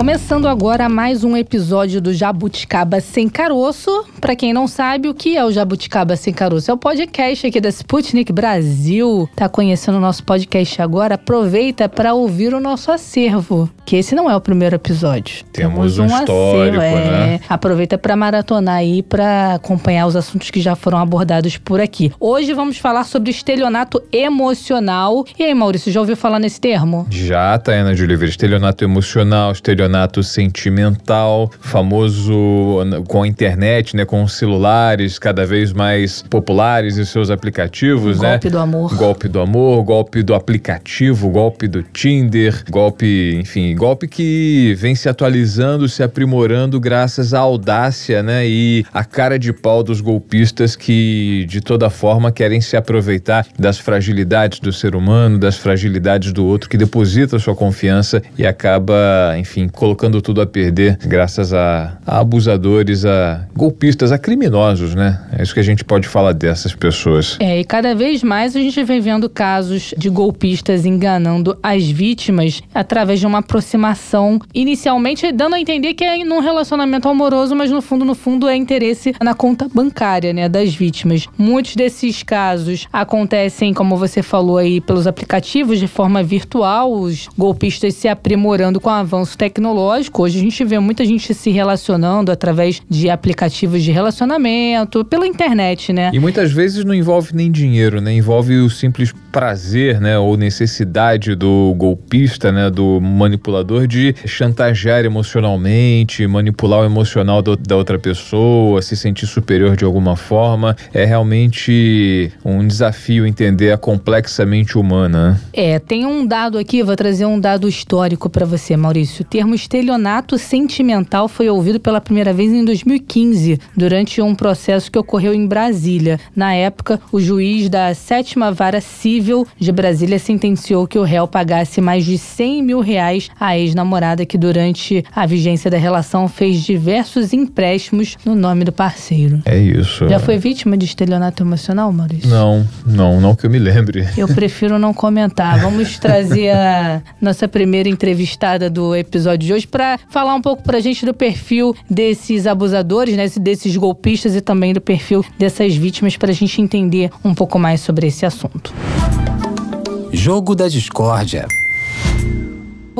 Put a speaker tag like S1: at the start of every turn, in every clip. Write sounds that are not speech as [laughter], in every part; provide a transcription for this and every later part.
S1: Começando agora mais um episódio do Jabuticaba Sem Caroço. Para quem não sabe, o que é o Jabuticaba Sem Caroço? É o podcast aqui da Sputnik Brasil. Tá conhecendo o nosso podcast agora? Aproveita para ouvir o nosso acervo, que esse não é o primeiro episódio.
S2: Temos, Temos um, um histórico, acervo,
S1: né? É. Aproveita para maratonar aí para acompanhar os assuntos que já foram abordados por aqui. Hoje vamos falar sobre estelionato emocional. E aí, Maurício, já ouviu falar nesse termo?
S2: Já, Tayana de Oliveira. Estelionato emocional, estelionato sentimental, famoso com a internet, né, com os celulares cada vez mais populares e seus aplicativos,
S1: golpe
S2: né?
S1: Golpe do amor.
S2: Golpe do amor, golpe do aplicativo, golpe do Tinder, golpe, enfim, golpe que vem se atualizando, se aprimorando graças à audácia, né, e a cara de pau dos golpistas que de toda forma querem se aproveitar das fragilidades do ser humano, das fragilidades do outro que deposita sua confiança e acaba, enfim, colocando tudo a perder graças a, a, abusadores, a golpistas, a criminosos, né? É isso que a gente pode falar dessas pessoas.
S1: É, e cada vez mais a gente vem vendo casos de golpistas enganando as vítimas através de uma aproximação, inicialmente dando a entender que é num relacionamento amoroso, mas no fundo, no fundo, é interesse na conta bancária, né, das vítimas. Muitos desses casos acontecem, como você falou aí, pelos aplicativos de forma virtual, os golpistas se aprimorando com o avanço tecnológico tecnológico, hoje a gente vê muita gente se relacionando através de aplicativos de relacionamento, pela internet, né?
S2: E muitas vezes não envolve nem dinheiro, né? Envolve o simples prazer, né, ou necessidade do golpista, né, do manipulador de chantagear emocionalmente, manipular o emocional do, da outra pessoa, se sentir superior de alguma forma. É realmente um desafio entender a complexa mente humana. Né?
S1: É, tem um dado aqui, vou trazer um dado histórico para você, Maurício. O termo estelionato sentimental foi ouvido pela primeira vez em 2015, durante um processo que ocorreu em Brasília. Na época, o juiz da sétima vara civil de Brasília sentenciou que o réu pagasse mais de 100 mil reais à ex-namorada que, durante a vigência da relação, fez diversos empréstimos no nome do parceiro.
S2: É isso.
S1: Já foi vítima de estelionato emocional, Maurício?
S2: Não, não, não que eu me lembre.
S1: Eu prefiro não comentar. Vamos trazer a [laughs] nossa primeira entrevistada do episódio de hoje para falar um pouco para a gente do perfil desses abusadores, né, desses golpistas e também do perfil dessas vítimas para a gente entender um pouco mais sobre esse assunto.
S3: Jogo da Discórdia.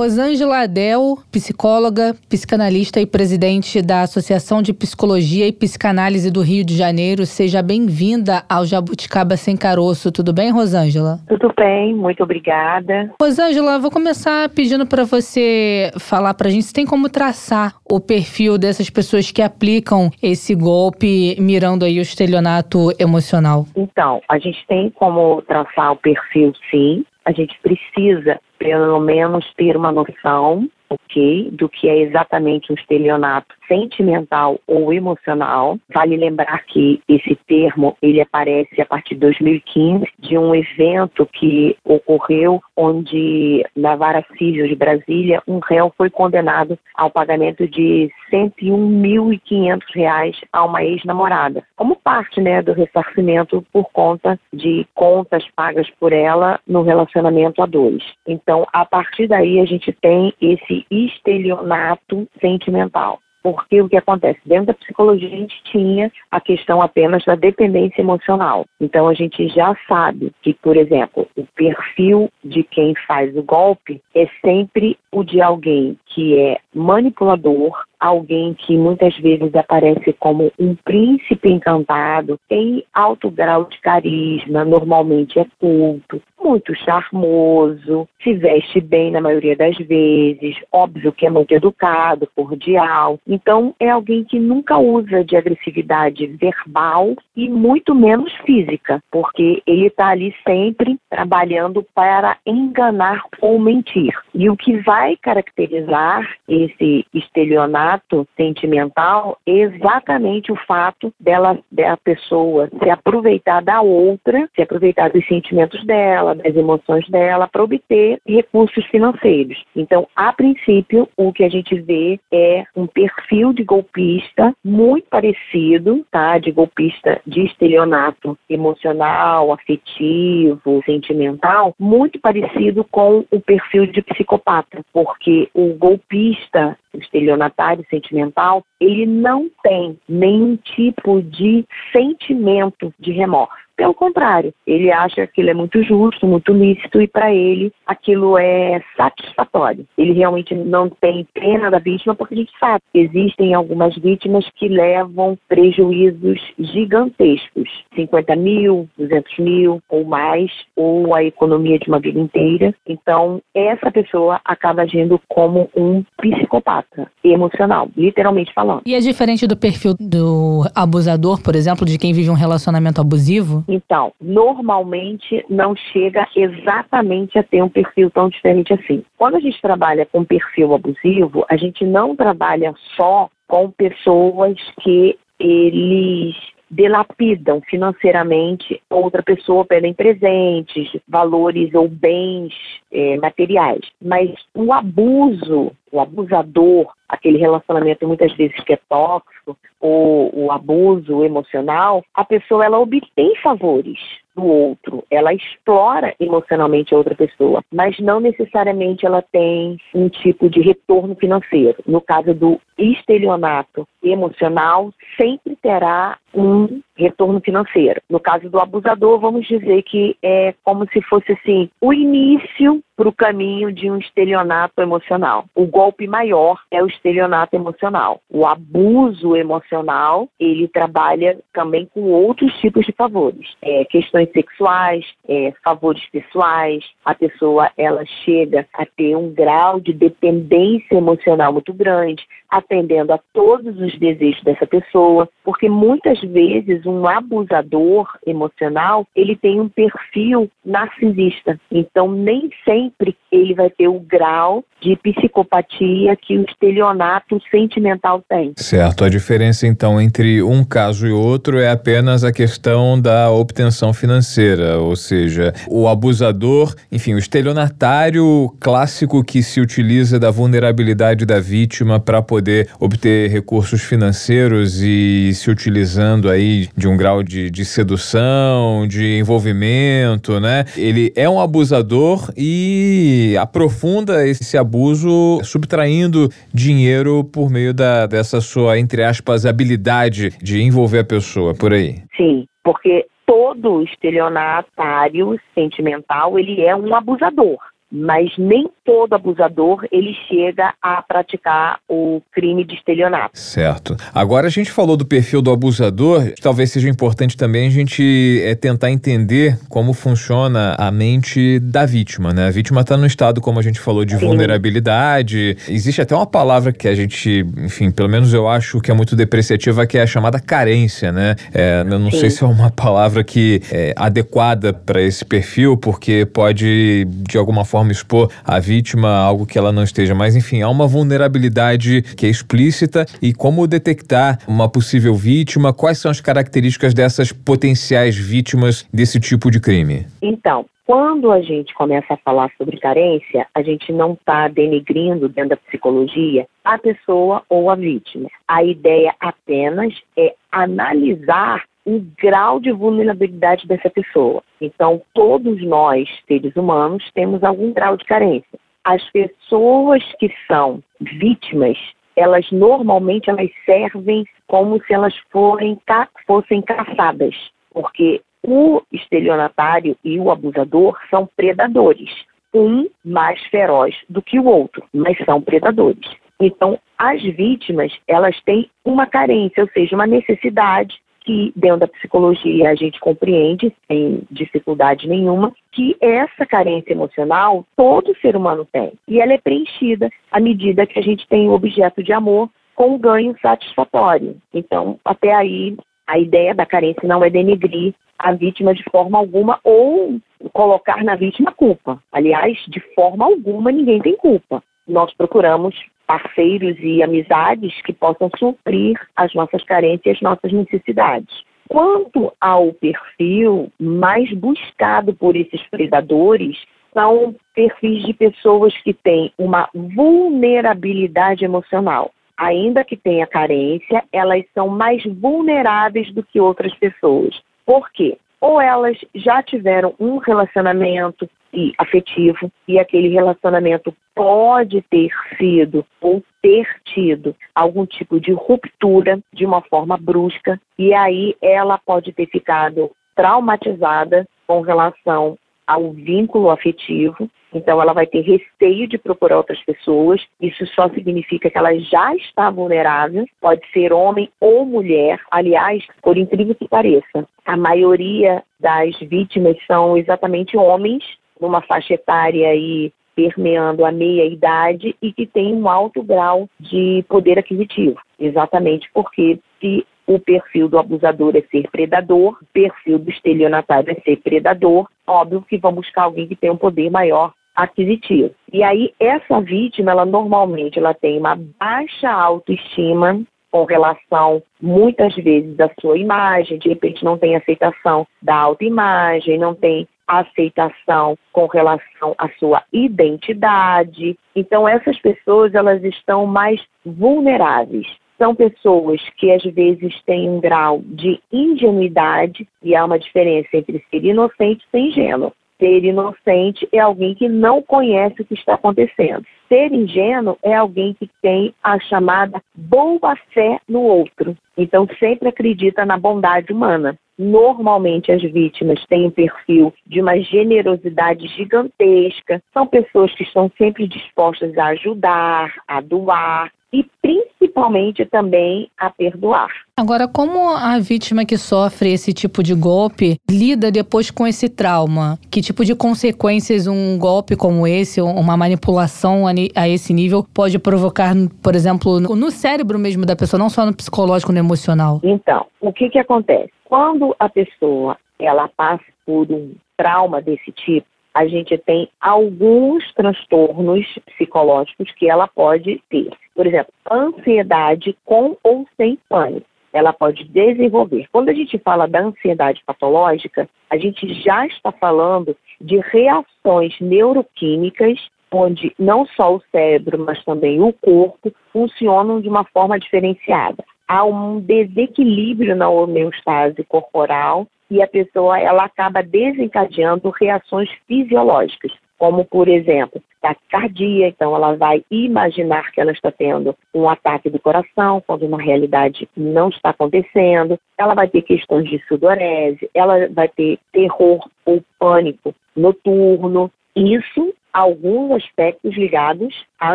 S1: Rosângela Adel, psicóloga, psicanalista e presidente da Associação de Psicologia e Psicanálise do Rio de Janeiro. Seja bem-vinda ao Jabuticaba Sem Caroço. Tudo bem, Rosângela?
S4: Tudo bem, muito obrigada.
S1: Rosângela, vou começar pedindo para você falar para a gente se tem como traçar o perfil dessas pessoas que aplicam esse golpe mirando aí o estelionato emocional.
S4: Então, a gente tem como traçar o perfil, sim. A gente precisa pelo menos ter uma noção, ok, do que é exatamente um estelionato sentimental ou emocional. Vale lembrar que esse termo ele aparece a partir de 2015 de um evento que ocorreu onde na vara civil de Brasília um réu foi condenado ao pagamento de 101.500 reais a uma ex-namorada, como parte né, do ressarcimento por conta de contas pagas por ela no relacionamento a dois. Então, a partir daí a gente tem esse estelionato sentimental. Porque o que acontece? Dentro da psicologia, a gente tinha a questão apenas da dependência emocional. Então, a gente já sabe que, por exemplo, o perfil de quem faz o golpe é sempre o de alguém que é manipulador, alguém que muitas vezes aparece como um príncipe encantado, tem alto grau de carisma, normalmente é culto, muito charmoso, se veste bem na maioria das vezes, óbvio que é muito educado, cordial. Então, é alguém que nunca usa de agressividade verbal e muito menos física, porque ele está ali sempre trabalhando para enganar ou mentir. E o que vai caracterizar esse estelionato sentimental é exatamente o fato dela, da pessoa se aproveitar da outra, se aproveitar dos sentimentos dela, das emoções dela, para obter recursos financeiros. Então, a princípio, o que a gente vê é um perfil de golpista muito parecido, tá? De golpista de estelionato emocional, afetivo, sentimental, muito parecido com o perfil de psicopata, porque o golpista estelionatário sentimental, ele não tem nenhum tipo de sentimento de remorso. Pelo contrário, ele acha que aquilo é muito justo, muito lícito e para ele aquilo é satisfatório. Ele realmente não tem pena da vítima porque a gente sabe que existem algumas vítimas que levam prejuízos gigantescos, 50 mil, 200 mil ou mais, ou a economia de uma vida inteira. Então, essa pessoa acaba agindo como um psicopata emocional, literalmente falando.
S1: E é diferente do perfil do abusador, por exemplo, de quem vive um relacionamento abusivo?
S4: Então, normalmente não chega exatamente a ter um perfil tão diferente assim. Quando a gente trabalha com perfil abusivo, a gente não trabalha só com pessoas que eles delapidam financeiramente outra pessoa, pedem presentes, valores ou bens é, materiais. Mas o abuso, o abusador, aquele relacionamento muitas vezes que é tóxico, ou o abuso emocional, a pessoa ela obtém favores do outro, ela explora emocionalmente a outra pessoa, mas não necessariamente ela tem um tipo de retorno financeiro. No caso do estelionato emocional, sempre terá um retorno financeiro. No caso do abusador, vamos dizer que é como se fosse assim o início para o caminho de um estelionato emocional. O golpe maior é o estelionato emocional. O abuso emocional, ele trabalha também com outros tipos de favores. É, questões sexuais, é, favores pessoais, a pessoa ela chega a ter um grau de dependência emocional muito grande, atendendo a todos os desejos dessa pessoa, porque muitas vezes um abusador emocional, ele tem um perfil narcisista. Então nem sempre ele vai ter o grau de psicopatia que o estelionato sentimental tem.
S2: Certo. A diferença então entre um caso e outro é apenas a questão da obtenção financeira, ou seja, o abusador, enfim, o estelionatário clássico que se utiliza da vulnerabilidade da vítima para poder obter recursos financeiros e se utilizando aí de um grau de, de sedução, de envolvimento, né? Ele é um abusador e aprofunda esse abuso subtraindo dinheiro por meio da, dessa sua, entre aspas, habilidade de envolver a pessoa, por aí.
S4: Sim, porque todo estelionatário sentimental, ele é um abusador mas nem todo abusador ele chega a praticar o crime de estelionato.
S2: Certo. Agora a gente falou do perfil do abusador, talvez seja importante também a gente é, tentar entender como funciona a mente da vítima, né? A vítima está no estado, como a gente falou, de Sim. vulnerabilidade. Existe até uma palavra que a gente, enfim, pelo menos eu acho que é muito depreciativa, que é a chamada carência, né? É, eu não Sim. sei se é uma palavra que é adequada para esse perfil, porque pode de alguma forma forma expor a vítima a algo que ela não esteja. Mas, enfim, há uma vulnerabilidade que é explícita e como detectar uma possível vítima, quais são as características dessas potenciais vítimas desse tipo de crime?
S4: Então, quando a gente começa a falar sobre carência, a gente não está denegrindo dentro da psicologia a pessoa ou a vítima. A ideia apenas é analisar o grau de vulnerabilidade dessa pessoa. Então, todos nós, seres humanos, temos algum grau de carência. As pessoas que são vítimas, elas normalmente elas servem como se elas forem, fossem caçadas, porque o estelionatário e o abusador são predadores, um mais feroz do que o outro, mas são predadores. Então, as vítimas, elas têm uma carência, ou seja, uma necessidade que dentro da psicologia a gente compreende, sem dificuldade nenhuma, que essa carência emocional todo ser humano tem. E ela é preenchida à medida que a gente tem o objeto de amor com um ganho satisfatório. Então, até aí, a ideia da carência não é denegrir a vítima de forma alguma ou colocar na vítima culpa. Aliás, de forma alguma ninguém tem culpa. Nós procuramos parceiros e amizades que possam suprir as nossas carências e as nossas necessidades. Quanto ao perfil mais buscado por esses predadores, são perfis de pessoas que têm uma vulnerabilidade emocional. Ainda que tenha carência, elas são mais vulneráveis do que outras pessoas. Por quê? Ou elas já tiveram um relacionamento e afetivo e aquele relacionamento pode ter sido ou ter tido algum tipo de ruptura de uma forma brusca e aí ela pode ter ficado traumatizada com relação ao vínculo afetivo, então ela vai ter receio de procurar outras pessoas. Isso só significa que ela já está vulnerável, pode ser homem ou mulher. Aliás, por incrível que pareça, a maioria das vítimas são exatamente homens, numa faixa etária aí permeando a meia idade e que tem um alto grau de poder aquisitivo, exatamente porque se o perfil do abusador é ser predador, o perfil do estelionatário é ser predador. Óbvio que vão buscar alguém que tem um poder maior aquisitivo. E aí essa vítima, ela normalmente ela tem uma baixa autoestima com relação muitas vezes à sua imagem, de repente não tem aceitação da autoimagem, não tem aceitação com relação à sua identidade. Então essas pessoas elas estão mais vulneráveis são pessoas que às vezes têm um grau de ingenuidade, e há uma diferença entre ser inocente e ser ingênuo. Ser inocente é alguém que não conhece o que está acontecendo. Ser ingênuo é alguém que tem a chamada boa fé no outro. Então sempre acredita na bondade humana. Normalmente as vítimas têm um perfil de uma generosidade gigantesca, são pessoas que estão sempre dispostas a ajudar, a doar, e principalmente também a perdoar.
S1: Agora, como a vítima que sofre esse tipo de golpe lida depois com esse trauma? Que tipo de consequências um golpe como esse, uma manipulação a esse nível, pode provocar, por exemplo, no cérebro mesmo da pessoa, não só no psicológico, no emocional?
S4: Então, o que que acontece? Quando a pessoa ela passa por um trauma desse tipo, a gente tem alguns transtornos psicológicos que ela pode ter. Por exemplo, ansiedade com ou sem pânico. Ela pode desenvolver. Quando a gente fala da ansiedade patológica, a gente já está falando de reações neuroquímicas onde não só o cérebro, mas também o corpo funcionam de uma forma diferenciada. Há um desequilíbrio na homeostase corporal e a pessoa ela acaba desencadeando reações fisiológicas, como por exemplo, taquicardia, então ela vai imaginar que ela está tendo um ataque do coração, quando na realidade não está acontecendo. Ela vai ter questões de sudorese, ela vai ter terror ou pânico noturno. Isso alguns aspectos ligados à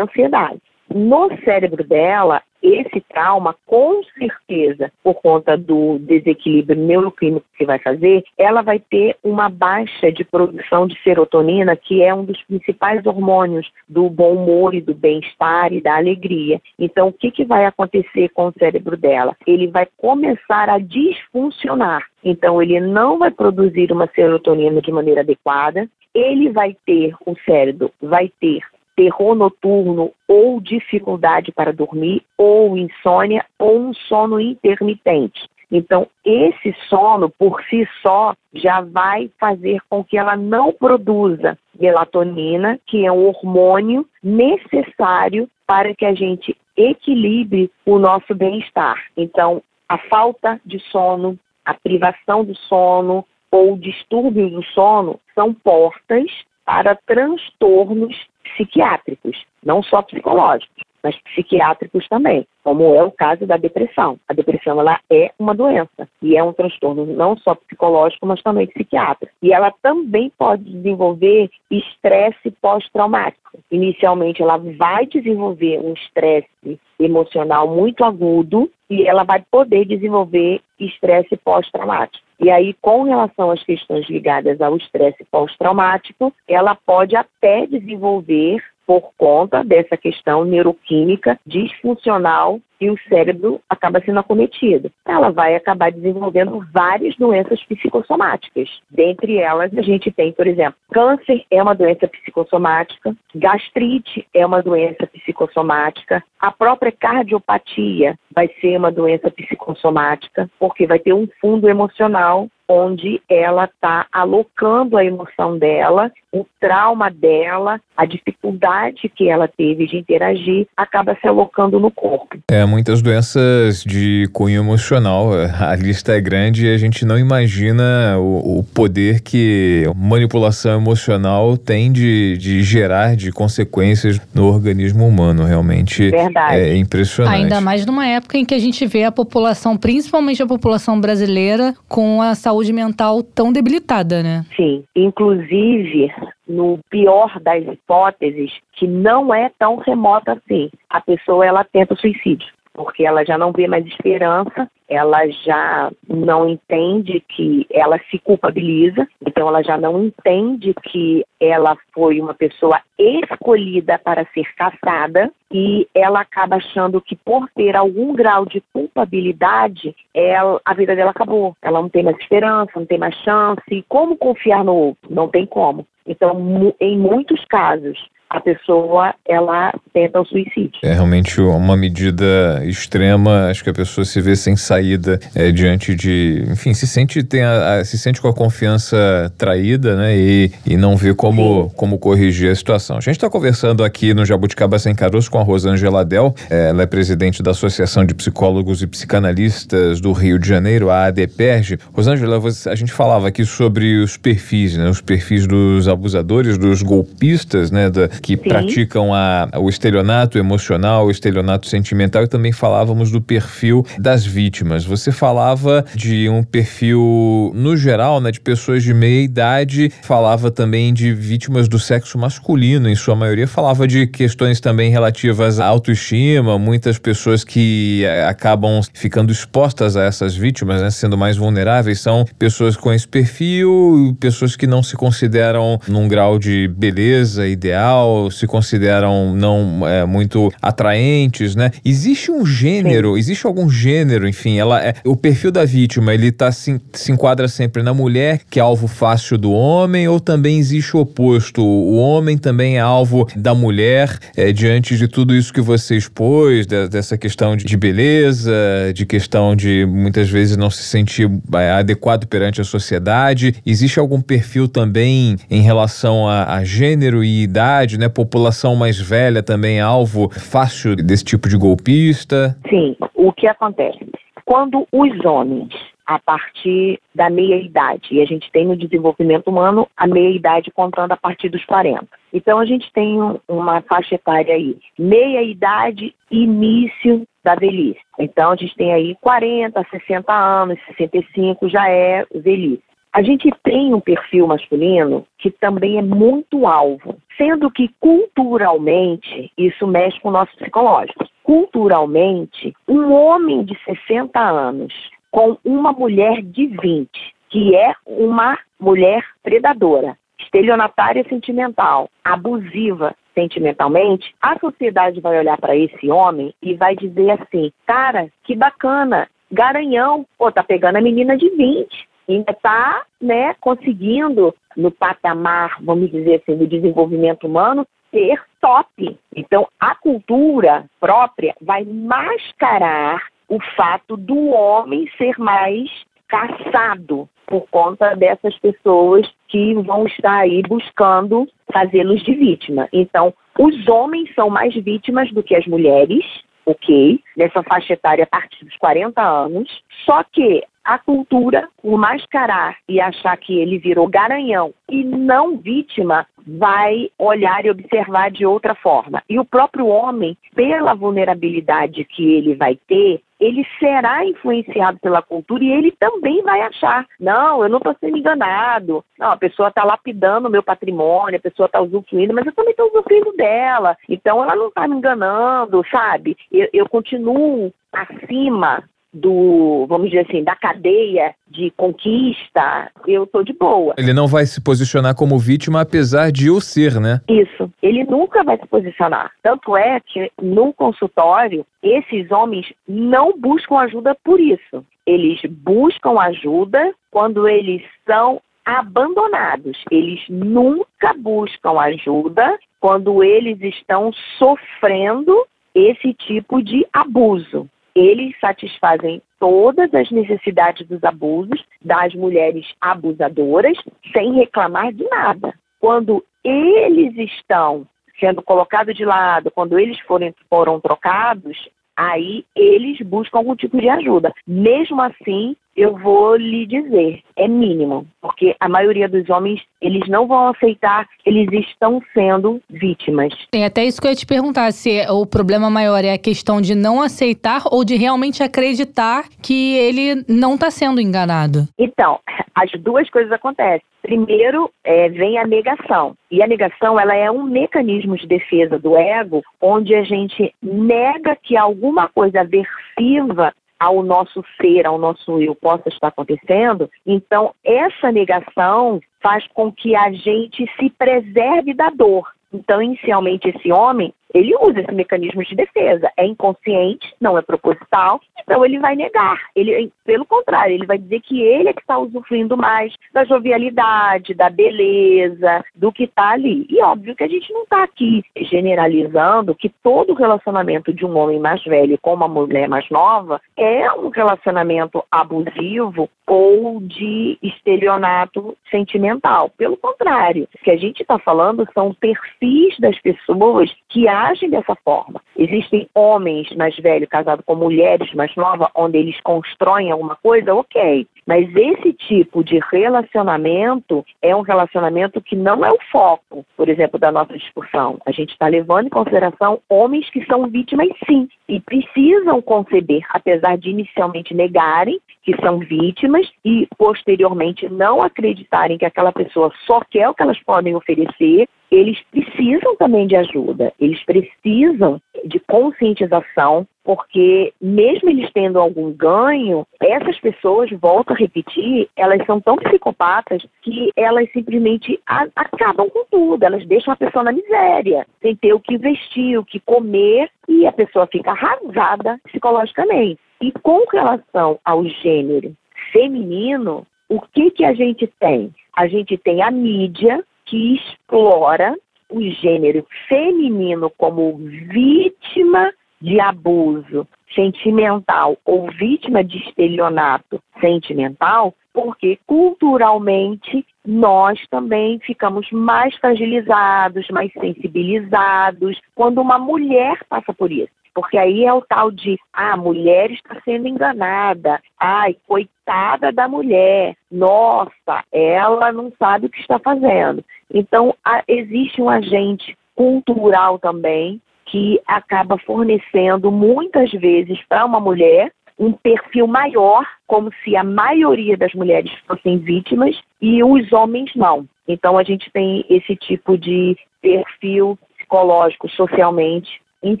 S4: ansiedade. No cérebro dela, esse trauma, com certeza, por conta do desequilíbrio neuroquímico que vai fazer, ela vai ter uma baixa de produção de serotonina, que é um dos principais hormônios do bom humor e do bem-estar e da alegria. Então, o que, que vai acontecer com o cérebro dela? Ele vai começar a disfuncionar. Então, ele não vai produzir uma serotonina de maneira adequada, ele vai ter, o cérebro vai ter terror noturno ou dificuldade para dormir, ou insônia, ou um sono intermitente. Então, esse sono por si só já vai fazer com que ela não produza melatonina, que é um hormônio necessário para que a gente equilibre o nosso bem-estar. Então, a falta de sono, a privação do sono ou distúrbios do sono são portas para transtornos psiquiátricos, não só psicológicos, mas psiquiátricos também, como é o caso da depressão. A depressão ela é uma doença e é um transtorno não só psicológico, mas também psiquiátrico. E ela também pode desenvolver estresse pós-traumático. Inicialmente, ela vai desenvolver um estresse emocional muito agudo e ela vai poder desenvolver estresse pós-traumático. E aí, com relação às questões ligadas ao estresse pós-traumático, ela pode até desenvolver por conta dessa questão neuroquímica disfuncional e o cérebro acaba sendo acometido. Ela vai acabar desenvolvendo várias doenças psicossomáticas. Dentre elas, a gente tem, por exemplo, câncer é uma doença psicossomática, gastrite é uma doença psicossomática, a própria cardiopatia vai ser uma doença psicossomática, porque vai ter um fundo emocional onde ela está alocando a emoção dela, o trauma dela, a dificuldade que ela teve de interagir, acaba se alocando no corpo.
S2: É, muitas doenças de cunho emocional. [laughs] A lista é grande e a gente não imagina o, o poder que manipulação emocional tem de, de, gerar de consequências no organismo humano. Realmente
S4: Verdade.
S2: é impressionante.
S1: Ainda mais numa época em que a gente vê a população, principalmente a população brasileira, com a saúde saúde mental tão debilitada, né?
S4: Sim. Inclusive, no pior das hipóteses, que não é tão remota assim, a pessoa ela tenta o suicídio porque ela já não vê mais esperança, ela já não entende que ela se culpabiliza, então ela já não entende que ela foi uma pessoa escolhida para ser caçada e ela acaba achando que por ter algum grau de culpabilidade, ela, a vida dela acabou. Ela não tem mais esperança, não tem mais chance. Como confiar no outro? Não tem como. Então, em muitos casos, a pessoa ela tenta o suicídio.
S2: É realmente uma medida extrema. Acho que a pessoa se vê sem saída é, diante de, enfim, se sente tem a, a, se sente com a confiança traída, né? E, e não vê como como corrigir a situação. A gente está conversando aqui no Jabuticaba Sem Caroço com a Rosângela Del. É, ela é presidente da Associação de Psicólogos e Psicanalistas do Rio de Janeiro, a ADPERG. Rosângela, a gente falava aqui sobre os perfis, né? Os perfis dos abusadores, dos golpistas, né? Da, que Sim. praticam a, o estelionato emocional, o estelionato sentimental e também falávamos do perfil das vítimas. Você falava de um perfil, no geral, né, de pessoas de meia idade, falava também de vítimas do sexo masculino, em sua maioria, falava de questões também relativas à autoestima, muitas pessoas que eh, acabam ficando expostas a essas vítimas, né, sendo mais vulneráveis, são pessoas com esse perfil, pessoas que não se consideram num grau de beleza ideal, se consideram não é, muito atraentes, né? Existe um gênero, Sim. existe algum gênero, enfim, ela é, o perfil da vítima, ele tá se, se enquadra sempre na mulher, que é alvo fácil do homem, ou também existe o oposto, o homem também é alvo da mulher, é, diante de tudo isso que você expôs, de, dessa questão de, de, beleza, de questão de muitas vezes não se sentir é, adequado perante a sociedade. Existe algum perfil também em relação a, a gênero e idade? Né? População mais velha também é alvo fácil desse tipo de golpista?
S4: Sim. O que acontece? Quando os homens a partir da meia-idade. E a gente tem no desenvolvimento humano a meia-idade contando a partir dos 40. Então a gente tem uma faixa etária aí, meia-idade, início da velhice. Então a gente tem aí 40, 60 anos, 65 já é velhice. A gente tem um perfil masculino que também é muito alvo, sendo que culturalmente isso mexe com o nosso psicológico. Culturalmente, um homem de 60 anos com uma mulher de 20, que é uma mulher predadora, estelionatária sentimental, abusiva sentimentalmente, a sociedade vai olhar para esse homem e vai dizer assim: cara, que bacana, garanhão, pô, tá pegando a menina de 20 ainda está né, conseguindo, no patamar, vamos dizer assim, do desenvolvimento humano, ser top. Então, a cultura própria vai mascarar o fato do homem ser mais caçado por conta dessas pessoas que vão estar aí buscando fazê-los de vítima. Então, os homens são mais vítimas do que as mulheres, ok? Nessa faixa etária a partir dos 40 anos. Só que a cultura, por mascarar e achar que ele virou garanhão e não vítima, vai olhar e observar de outra forma. E o próprio homem, pela vulnerabilidade que ele vai ter, ele será influenciado pela cultura e ele também vai achar: não, eu não estou sendo enganado, não, a pessoa está lapidando o meu patrimônio, a pessoa está usufruindo, mas eu também estou usufruindo dela, então ela não está me enganando, sabe? Eu, eu continuo acima do, vamos dizer assim, da cadeia de conquista, eu estou de boa.
S2: Ele não vai se posicionar como vítima, apesar de o ser, né?
S4: Isso. Ele nunca vai se posicionar. Tanto é que no consultório, esses homens não buscam ajuda por isso. Eles buscam ajuda quando eles são abandonados. Eles nunca buscam ajuda quando eles estão sofrendo esse tipo de abuso eles satisfazem todas as necessidades dos abusos das mulheres abusadoras sem reclamar de nada. Quando eles estão sendo colocados de lado, quando eles forem, foram trocados, aí eles buscam algum tipo de ajuda. Mesmo assim, eu vou lhe dizer, é mínimo, porque a maioria dos homens, eles não vão aceitar, eles estão sendo vítimas.
S1: Tem até isso que eu ia te perguntar, se o problema maior é a questão de não aceitar ou de realmente acreditar que ele não está sendo enganado.
S4: Então, as duas coisas acontecem. Primeiro, é, vem a negação. E a negação, ela é um mecanismo de defesa do ego, onde a gente nega que alguma coisa aversiva ao nosso ser, ao nosso eu possa estar acontecendo. Então, essa negação faz com que a gente se preserve da dor. Então, inicialmente, esse homem, ele usa esse mecanismo de defesa. É inconsciente, não é proposital, então ele vai negar. Ele, pelo contrário, ele vai dizer que ele é que está usufruindo mais da jovialidade, da beleza, do que está ali. E óbvio que a gente não está aqui generalizando que todo relacionamento de um homem mais velho com uma mulher mais nova é um relacionamento abusivo ou de estelionato sentimental. Pelo contrário, o que a gente está falando são perfis das pessoas que agem dessa forma. Existem homens mais velhos casados com mulheres mais novas, onde eles constroem alguma coisa, ok. Mas esse tipo de relacionamento é um relacionamento que não é o foco, por exemplo, da nossa discussão. A gente está levando em consideração homens que são vítimas, sim, e precisam conceber, apesar de inicialmente negarem que são vítimas e posteriormente não acreditarem que aquela pessoa só quer o que elas podem oferecer, eles precisam também de ajuda, eles precisam de conscientização, porque mesmo eles tendo algum ganho, essas pessoas, volto a repetir, elas são tão psicopatas que elas simplesmente acabam com tudo, elas deixam a pessoa na miséria, sem ter o que vestir, o que comer, e a pessoa fica arrasada psicologicamente. E com relação ao gênero feminino, o que, que a gente tem? A gente tem a mídia que explora o gênero feminino como vítima de abuso sentimental ou vítima de estelionato sentimental, porque culturalmente nós também ficamos mais fragilizados, mais sensibilizados quando uma mulher passa por isso. Porque aí é o tal de, ah, a mulher está sendo enganada, ai, coitada da mulher, nossa, ela não sabe o que está fazendo. Então, a, existe um agente cultural também que acaba fornecendo muitas vezes para uma mulher um perfil maior, como se a maioria das mulheres fossem vítimas e os homens não. Então a gente tem esse tipo de perfil psicológico socialmente em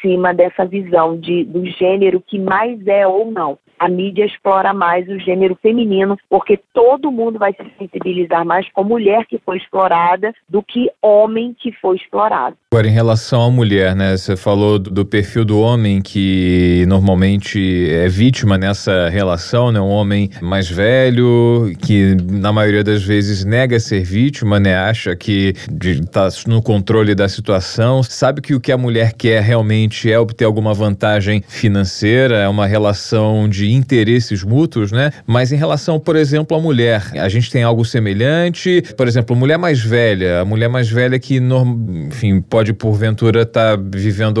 S4: cima dessa visão de, do gênero que mais é ou não a mídia explora mais o gênero feminino, porque todo mundo vai se sensibilizar mais com mulher que foi explorada do que homem que foi explorado.
S2: Agora, em relação à mulher, né? Você falou do perfil do homem que normalmente é vítima nessa relação, né? Um homem mais velho, que na maioria das vezes nega ser vítima, né? Acha que está no controle da situação, sabe que o que a mulher quer realmente é obter alguma vantagem financeira, é uma relação de interesses mútuos, né? Mas em relação, por exemplo, à mulher, a gente tem algo semelhante. Por exemplo, mulher mais velha, a mulher mais velha que, enfim, pode porventura estar tá vivendo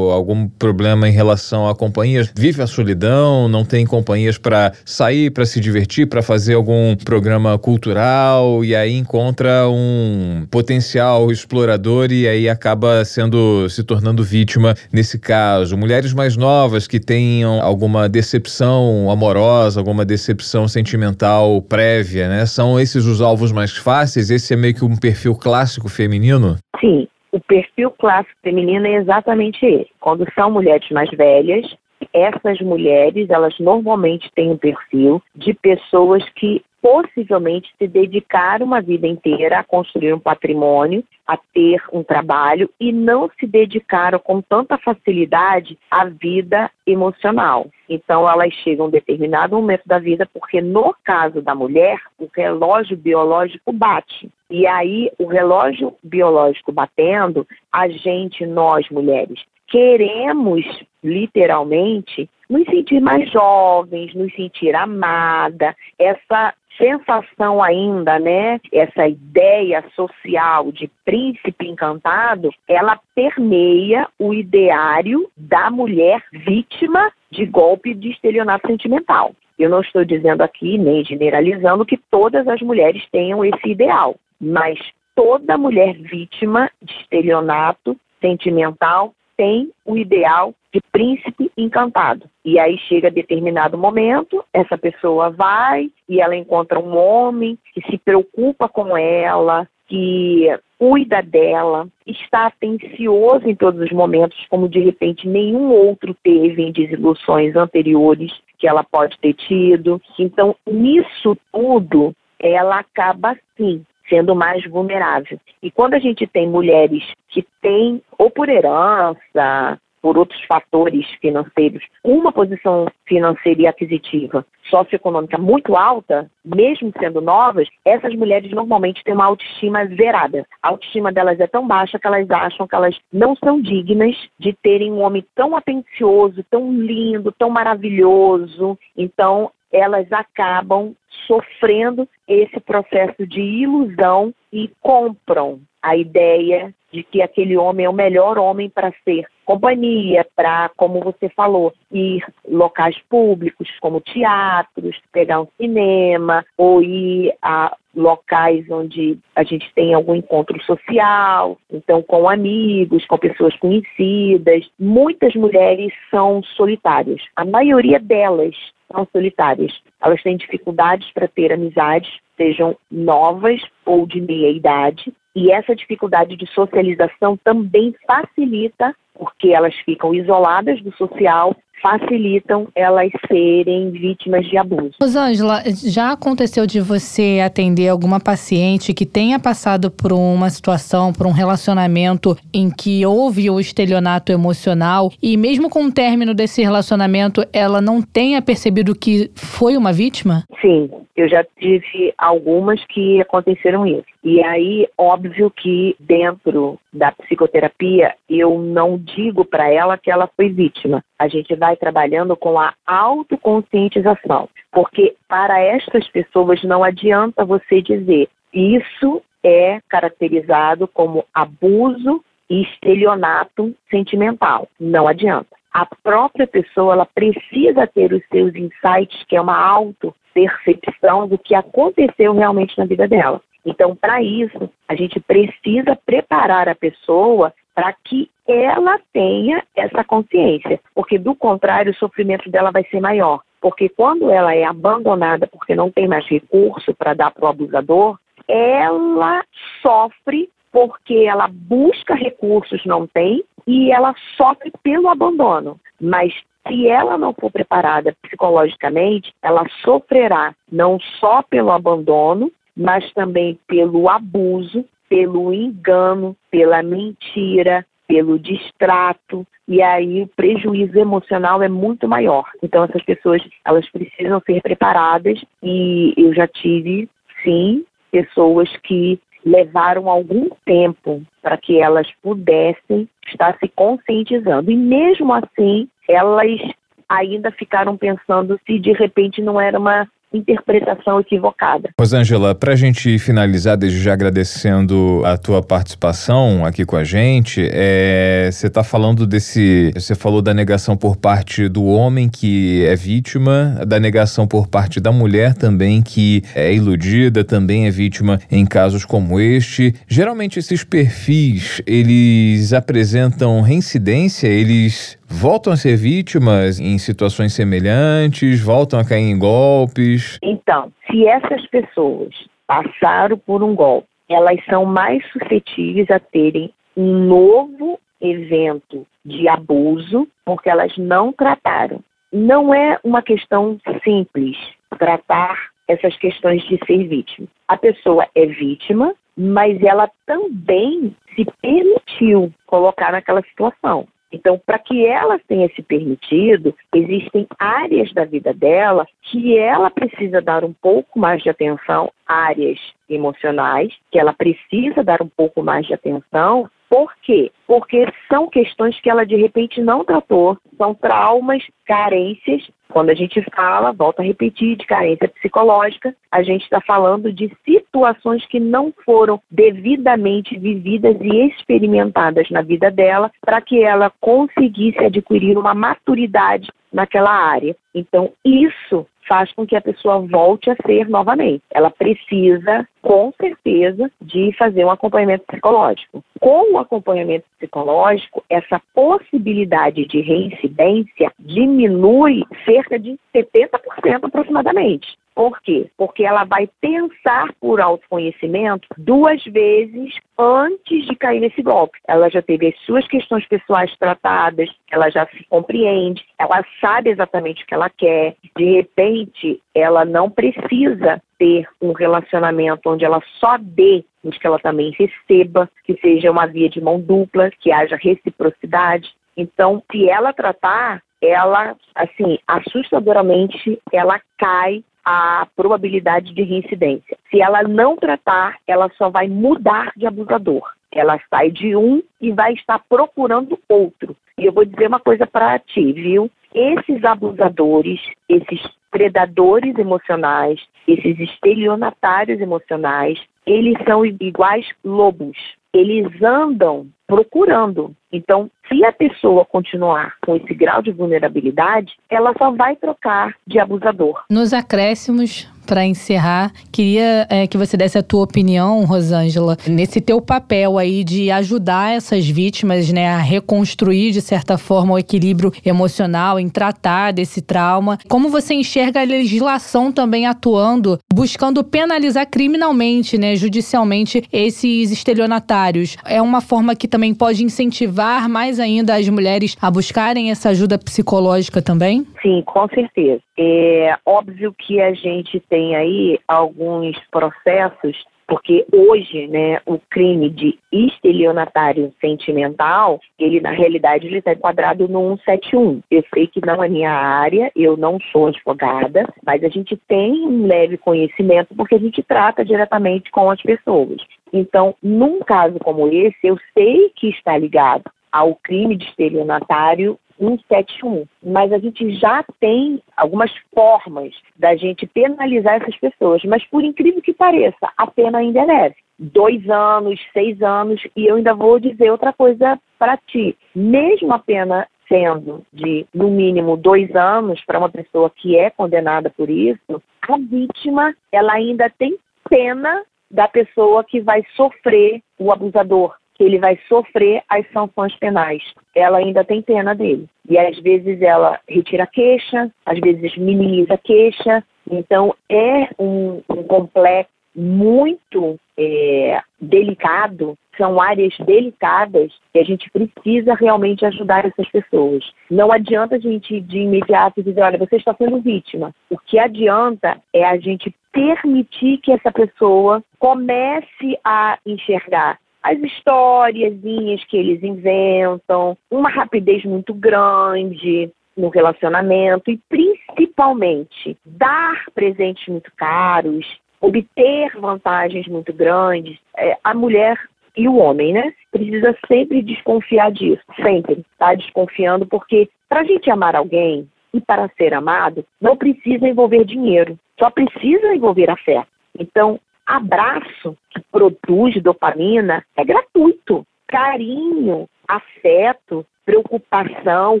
S2: algum problema em relação a companhias, vive a solidão, não tem companhias para sair, para se divertir, para fazer algum programa cultural e aí encontra um potencial explorador e aí acaba sendo se tornando vítima nesse caso. Mulheres mais novas que tenham alguma decepção decepção amorosa, alguma decepção sentimental prévia, né? São esses os alvos mais fáceis? Esse é meio que um perfil clássico feminino?
S4: Sim, o perfil clássico feminino é exatamente esse. Quando são mulheres mais velhas, essas mulheres, elas normalmente têm um perfil de pessoas que possivelmente se dedicaram uma vida inteira a construir um patrimônio, a ter um trabalho e não se dedicaram com tanta facilidade à vida emocional. Então elas chegam a um determinado momento da vida porque no caso da mulher, o relógio biológico bate. E aí o relógio biológico batendo, a gente, nós mulheres, queremos literalmente nos sentir mais jovens, nos sentir amada, essa sensação ainda, né, essa ideia social de príncipe encantado, ela permeia o ideário da mulher vítima de golpe de estelionato sentimental. Eu não estou dizendo aqui, nem generalizando, que todas as mulheres tenham esse ideal, mas toda mulher vítima de estelionato sentimental tem o ideal de príncipe encantado. E aí chega determinado momento, essa pessoa vai e ela encontra um homem que se preocupa com ela, que cuida dela, está atencioso em todos os momentos, como de repente nenhum outro teve em desilusões anteriores que ela pode ter tido. Então, nisso tudo, ela acaba sim sendo mais vulnerável. E quando a gente tem mulheres que têm, ou por herança, por outros fatores financeiros, uma posição financeira e aquisitiva socioeconômica muito alta, mesmo sendo novas, essas mulheres normalmente têm uma autoestima zerada. A autoestima delas é tão baixa que elas acham que elas não são dignas de terem um homem tão atencioso, tão lindo, tão maravilhoso. Então, elas acabam sofrendo esse processo de ilusão e compram a ideia de que aquele homem é o melhor homem para ser companhia, para, como você falou, ir locais públicos como teatros, pegar um cinema ou ir a locais onde a gente tem algum encontro social, então com amigos, com pessoas conhecidas. Muitas mulheres são solitárias. A maioria delas são solitárias. Elas têm dificuldades para ter amizades, sejam novas ou de meia idade, e essa dificuldade de socialização também facilita, porque elas ficam isoladas do social facilitam elas serem vítimas de abuso.
S1: Rosângela, já aconteceu de você atender alguma paciente que tenha passado por uma situação, por um relacionamento em que houve o estelionato emocional e mesmo com o término desse relacionamento ela não tenha percebido que foi uma vítima?
S4: Sim, eu já tive algumas que aconteceram isso. E aí, óbvio que dentro da psicoterapia, eu não digo para ela que ela foi vítima. A gente vai trabalhando com a autoconscientização, porque para estas pessoas não adianta você dizer isso é caracterizado como abuso e estelionato sentimental. Não adianta. A própria pessoa ela precisa ter os seus insights, que é uma auto-percepção do que aconteceu realmente na vida dela. Então, para isso, a gente precisa preparar a pessoa para que ela tenha essa consciência, porque do contrário, o sofrimento dela vai ser maior. Porque quando ela é abandonada porque não tem mais recurso para dar para o abusador, ela sofre porque ela busca recursos, não tem, e ela sofre pelo abandono. Mas se ela não for preparada psicologicamente, ela sofrerá não só pelo abandono, mas também pelo abuso, pelo engano, pela mentira, pelo distrato, e aí o prejuízo emocional é muito maior. Então essas pessoas, elas precisam ser preparadas e eu já tive, sim, pessoas que levaram algum tempo para que elas pudessem estar se conscientizando. E mesmo assim, elas ainda ficaram pensando se de repente não era uma interpretação equivocada.
S2: Rosângela, para a gente finalizar, desde já agradecendo a tua participação aqui com a gente, é, você está falando desse, você falou da negação por parte do homem que é vítima, da negação por parte da mulher também que é iludida, também é vítima em casos como este. Geralmente esses perfis, eles apresentam reincidência, eles voltam a ser vítimas em situações semelhantes, voltam a cair em golpes?
S4: Então, se essas pessoas passaram por um golpe, elas são mais suscetíveis a terem um novo evento de abuso porque elas não trataram. Não é uma questão simples tratar essas questões de ser vítima. A pessoa é vítima, mas ela também se permitiu colocar naquela situação. Então, para que ela tenha se permitido, existem áreas da vida dela que ela precisa dar um pouco mais de atenção, áreas emocionais, que ela precisa dar um pouco mais de atenção. Por quê? Porque são questões que ela de repente não tratou, são traumas, carências quando a gente fala, volta a repetir, de carência psicológica, a gente está falando de situações que não foram devidamente vividas e experimentadas na vida dela para que ela conseguisse adquirir uma maturidade naquela área. Então, isso faz com que a pessoa volte a ser novamente. Ela precisa, com certeza, de fazer um acompanhamento psicológico. Com o acompanhamento psicológico, essa possibilidade de reincidência diminui cerca de 70% aproximadamente. Por quê? Porque ela vai pensar por autoconhecimento duas vezes antes de cair nesse golpe. Ela já teve as suas questões pessoais tratadas, ela já se compreende, ela sabe exatamente o que ela quer. De repente, ela não precisa ter um relacionamento onde ela só dê, que ela também receba, que seja uma via de mão dupla, que haja reciprocidade. Então, se ela tratar, ela, assim, assustadoramente, ela cai a probabilidade de reincidência. Se ela não tratar, ela só vai mudar de abusador. Ela sai de um e vai estar procurando outro. E eu vou dizer uma coisa para ti, viu? Esses abusadores, esses predadores emocionais, esses estelionatários emocionais, eles são iguais lobos. Eles andam procurando. Então, se a pessoa continuar com esse grau de vulnerabilidade, ela só vai trocar de abusador.
S1: Nos acréscimos, para encerrar, queria é, que você desse a tua opinião, Rosângela, nesse teu papel aí de ajudar essas vítimas, né, a reconstruir de certa forma o equilíbrio emocional, em tratar desse trauma. Como você enxerga a legislação também atuando, buscando penalizar criminalmente, né, judicialmente esses estelionatários? É uma forma que também pode incentivar mais ainda as mulheres a buscarem essa ajuda psicológica também?
S4: Sim, com certeza. É óbvio que a gente tem aí alguns processos porque hoje, né, o crime de estelionatário sentimental, ele na realidade ele está enquadrado no 171. Eu sei que não é minha área, eu não sou advogada, mas a gente tem um leve conhecimento porque a gente trata diretamente com as pessoas. Então, num caso como esse, eu sei que está ligado ao crime de estelionatário 171. Mas a gente já tem algumas formas da gente penalizar essas pessoas. Mas por incrível que pareça, a pena ainda é leve. Dois anos, seis anos, e eu ainda vou dizer outra coisa para ti. Mesmo a pena sendo de, no mínimo, dois anos para uma pessoa que é condenada por isso, a vítima, ela ainda tem pena da pessoa que vai sofrer o abusador ele vai sofrer as sanções penais. Ela ainda tem pena dele. E às vezes ela retira a queixa, às vezes minimiza a queixa. Então é um, um complexo muito é, delicado, são áreas delicadas que a gente precisa realmente ajudar essas pessoas. Não adianta a gente de imediato dizer, olha, você está sendo vítima. O que adianta é a gente permitir que essa pessoa comece a enxergar as historiazinhas que eles inventam, uma rapidez muito grande no relacionamento e principalmente dar presentes muito caros, obter vantagens muito grandes. É, a mulher e o homem, né? Precisa sempre desconfiar disso, sempre, tá? Desconfiando, porque para a gente amar alguém e para ser amado, não precisa envolver dinheiro, só precisa envolver afeto. Então, Abraço, que produz dopamina, é gratuito. Carinho, afeto, preocupação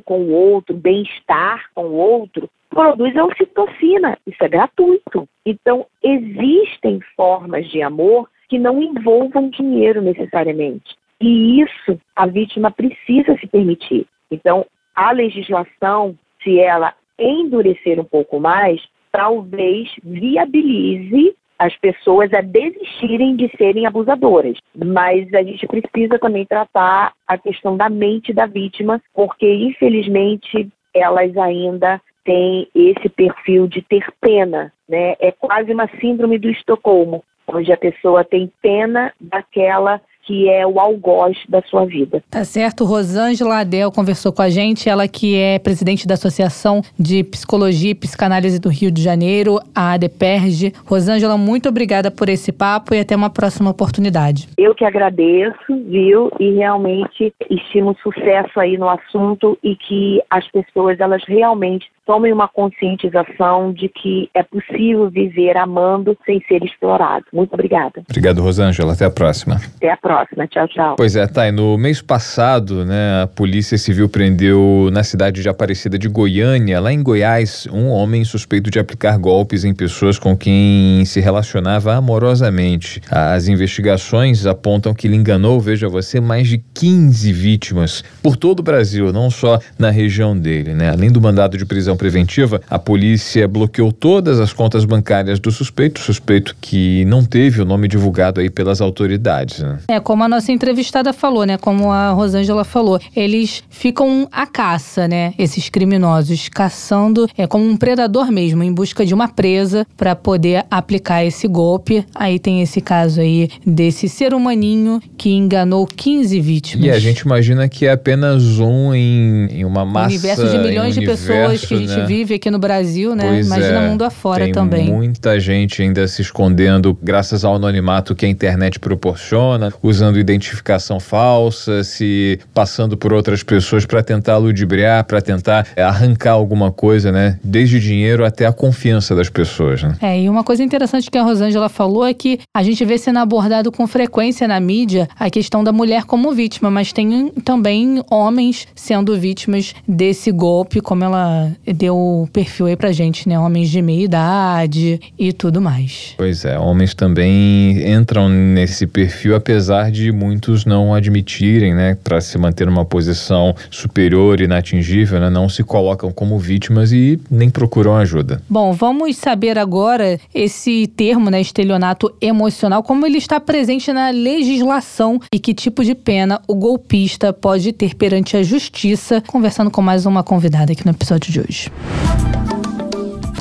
S4: com o outro, bem-estar com o outro, produz a ocitocina. Isso é gratuito. Então, existem formas de amor que não envolvam dinheiro necessariamente. E isso a vítima precisa se permitir. Então, a legislação, se ela endurecer um pouco mais, talvez viabilize as pessoas a desistirem de serem abusadoras. Mas a gente precisa também tratar a questão da mente da vítima, porque infelizmente elas ainda têm esse perfil de ter pena, né? É quase uma síndrome do Estocolmo, onde a pessoa tem pena daquela que é o algoz da sua vida.
S1: Tá certo. Rosângela Adel conversou com a gente, ela que é presidente da Associação de Psicologia e Psicanálise do Rio de Janeiro, a ADPERG. Rosângela, muito obrigada por esse papo e até uma próxima oportunidade.
S4: Eu que agradeço, viu? E realmente estimo sucesso aí no assunto e que as pessoas, elas realmente tomem uma conscientização de que é possível viver amando sem ser explorado. Muito obrigada.
S2: Obrigado, Rosângela. Até a próxima.
S4: Até a próxima. Tchau, tchau.
S2: Pois é, Thay, no mês passado, né, a Polícia Civil prendeu na cidade de Aparecida de Goiânia, lá em Goiás, um homem suspeito de aplicar golpes em pessoas com quem se relacionava amorosamente. As investigações apontam que ele enganou, veja você, mais de 15 vítimas por todo o Brasil, não só na região dele, né? Além do mandado de prisão preventiva, a polícia bloqueou todas as contas bancárias do suspeito, suspeito que não teve o nome divulgado aí pelas autoridades. Né?
S1: É, como a nossa entrevistada falou, né? Como a Rosângela falou, eles ficam à caça, né? Esses criminosos, caçando, é como um predador mesmo, em busca de uma presa para poder aplicar esse golpe. Aí tem esse caso aí desse ser humaninho que enganou 15 vítimas.
S2: E a gente imagina que é apenas um em, em uma massa.
S1: Um universo de milhões de pessoas que gente gente
S2: né?
S1: vive aqui no Brasil, né?
S2: Pois
S1: Imagina
S2: é,
S1: mundo afora
S2: tem
S1: também.
S2: Muita gente ainda se escondendo graças ao anonimato que a internet proporciona, usando identificação falsa, se passando por outras pessoas para tentar ludibriar, para tentar é, arrancar alguma coisa, né? Desde dinheiro até a confiança das pessoas, né?
S1: É, e uma coisa interessante que a Rosângela falou é que a gente vê sendo abordado com frequência na mídia a questão da mulher como vítima, mas tem também homens sendo vítimas desse golpe, como ela deu o perfil aí pra gente, né? Homens de meia idade e tudo mais.
S2: Pois é, homens também entram nesse perfil, apesar de muitos não admitirem, né? Para se manter numa posição superior e inatingível, né? Não se colocam como vítimas e nem procuram ajuda.
S1: Bom, vamos saber agora esse termo, né? Estelionato emocional, como ele está presente na legislação e que tipo de pena o golpista pode ter perante a justiça. Conversando com mais uma convidada aqui no episódio de hoje.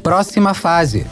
S3: Próxima fase.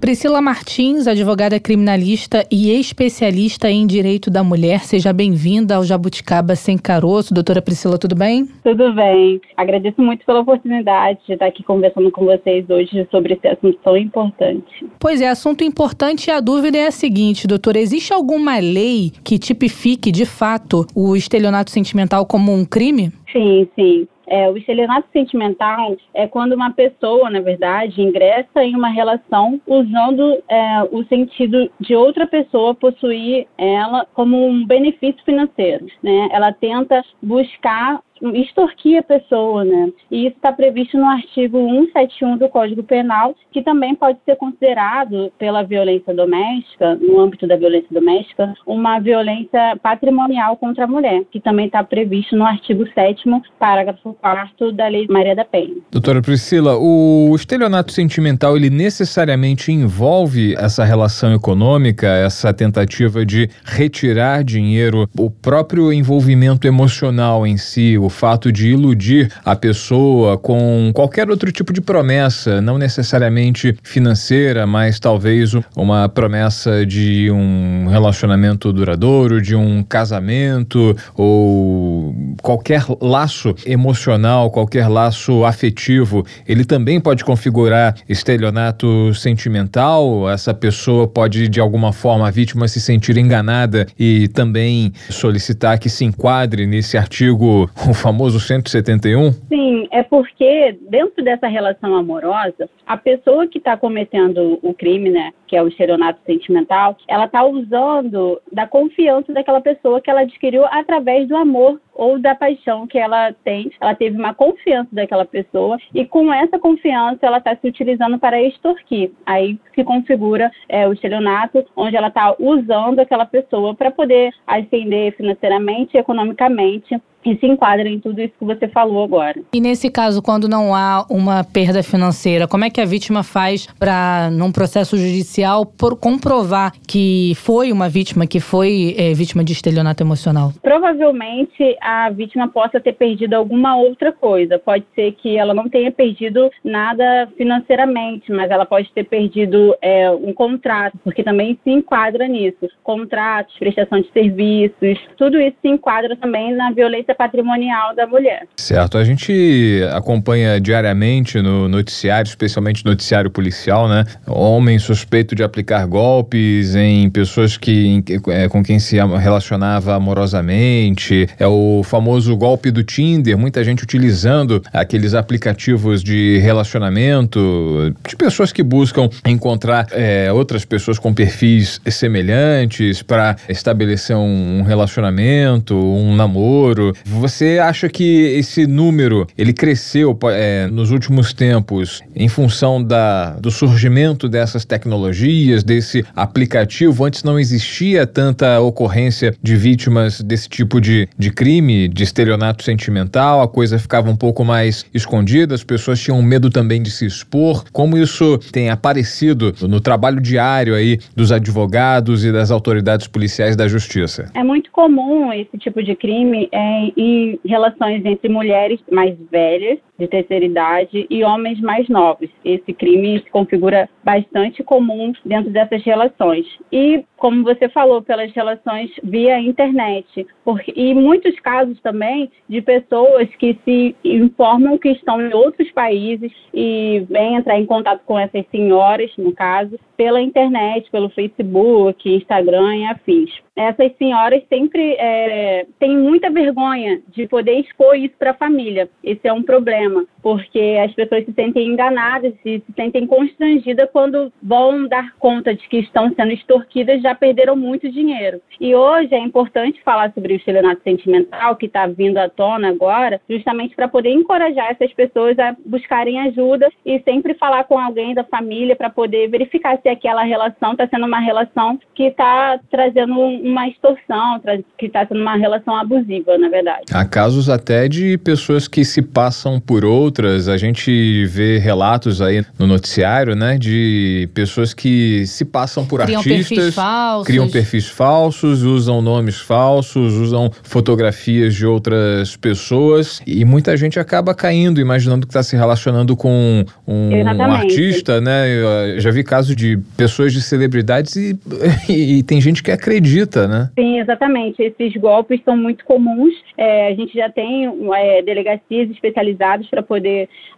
S1: Priscila Martins, advogada criminalista e especialista em direito da mulher, seja bem-vinda ao Jabuticaba Sem Caroço. Doutora Priscila, tudo bem?
S5: Tudo bem. Agradeço muito pela oportunidade de estar aqui conversando com vocês hoje sobre esse assunto tão importante.
S1: Pois é, assunto importante e a dúvida é a seguinte, doutora: existe alguma lei que tipifique de fato o estelionato sentimental como um crime?
S5: Sim, sim. É, o estelionato sentimental é quando uma pessoa, na verdade, ingressa em uma relação usando é, o sentido de outra pessoa possuir ela como um benefício financeiro. Né? Ela tenta buscar extorquir a pessoa, né? E isso está previsto no artigo 171 do Código Penal, que também pode ser considerado pela violência doméstica, no âmbito da violência doméstica, uma violência patrimonial contra a mulher, que também está previsto no artigo 7 parágrafo 4 da Lei Maria da Penha.
S2: Doutora Priscila, o estelionato sentimental, ele necessariamente envolve essa relação econômica, essa tentativa de retirar dinheiro, o próprio envolvimento emocional em si, o fato de iludir a pessoa com qualquer outro tipo de promessa, não necessariamente financeira, mas talvez uma promessa de um relacionamento duradouro, de um casamento ou qualquer laço emocional, qualquer laço afetivo, ele também pode configurar estelionato sentimental. Essa pessoa pode, de alguma forma, a vítima se sentir enganada e também solicitar que se enquadre nesse artigo, famoso 171?
S5: Sim, é porque dentro dessa relação amorosa, a pessoa que está cometendo o crime, né, que é o estelionato sentimental, ela está usando da confiança daquela pessoa que ela adquiriu através do amor ou da paixão que ela tem. Ela teve uma confiança daquela pessoa e com essa confiança ela está se utilizando para extorquir. Aí se configura é, o estelionato, onde ela está usando aquela pessoa para poder ascender financeiramente e economicamente e se enquadra em tudo isso que você falou agora.
S1: E nesse caso, quando não há uma perda financeira, como é que a vítima faz para, num processo judicial, por comprovar que foi uma vítima, que foi é, vítima de estelionato emocional?
S5: Provavelmente a vítima possa ter perdido alguma outra coisa. Pode ser que ela não tenha perdido nada financeiramente, mas ela pode ter perdido é, um contrato, porque também se enquadra nisso. Contratos, prestação de serviços, tudo isso se enquadra também na violência patrimonial da mulher.
S2: Certo. A gente acompanha diariamente no noticiário, especialmente no noticiário policial, né? Homem suspeito de aplicar golpes em pessoas que, é, com quem se relacionava amorosamente. É o famoso golpe do Tinder, muita gente utilizando aqueles aplicativos de relacionamento de pessoas que buscam encontrar é, outras pessoas com perfis semelhantes para estabelecer um relacionamento, um namoro. Você acha que esse número ele cresceu é, nos últimos tempos em função da, do surgimento dessas tecnologias, desse aplicativo? Antes não existia tanta ocorrência de vítimas desse tipo de, de crime, de estelionato sentimental, a coisa ficava um pouco mais escondida, as pessoas tinham medo também de se expor. Como isso tem aparecido no trabalho diário aí dos advogados e das autoridades policiais da justiça?
S5: É muito comum esse tipo de crime é, em relações entre mulheres mais velhas, de terceira idade, e homens mais novos. Esse crime se configura bastante comum dentro dessas relações. E, como você falou, pelas relações via internet. Porque, e muitos casos também de pessoas que se informam que estão em outros países e vêm entrar em contato com essas senhoras, no caso, pela internet, pelo Facebook, Instagram e afins. Essas senhoras sempre é, têm muita vergonha de poder expor isso para a família. Esse é um problema, porque as pessoas se sentem enganadas e se sentem constrangidas quando vão dar conta de que estão sendo extorquidas, já perderam muito dinheiro. E hoje é importante falar sobre o estelionato sentimental, que está vindo à tona agora, justamente para poder encorajar essas pessoas a buscarem ajuda e sempre falar com alguém da família para poder verificar se aquela relação está sendo uma relação que está trazendo uma extorsão, que está sendo uma relação abusiva, na verdade.
S2: Há casos até de pessoas que se passam por outras. A gente vê relatos aí no noticiário, né, de pessoas que se passam por
S1: criam
S2: artistas,
S1: perfis falsos.
S2: criam perfis falsos, usam nomes falsos, usam fotografias de outras pessoas e muita gente acaba caindo, imaginando que está se relacionando com um, um artista, né? Eu já vi casos de pessoas de celebridades e, [laughs] e, e, tem gente que acredita, né?
S5: Sim, exatamente. Esses golpes são muito comuns. É, a gente já tem é, delegacias especializadas para poder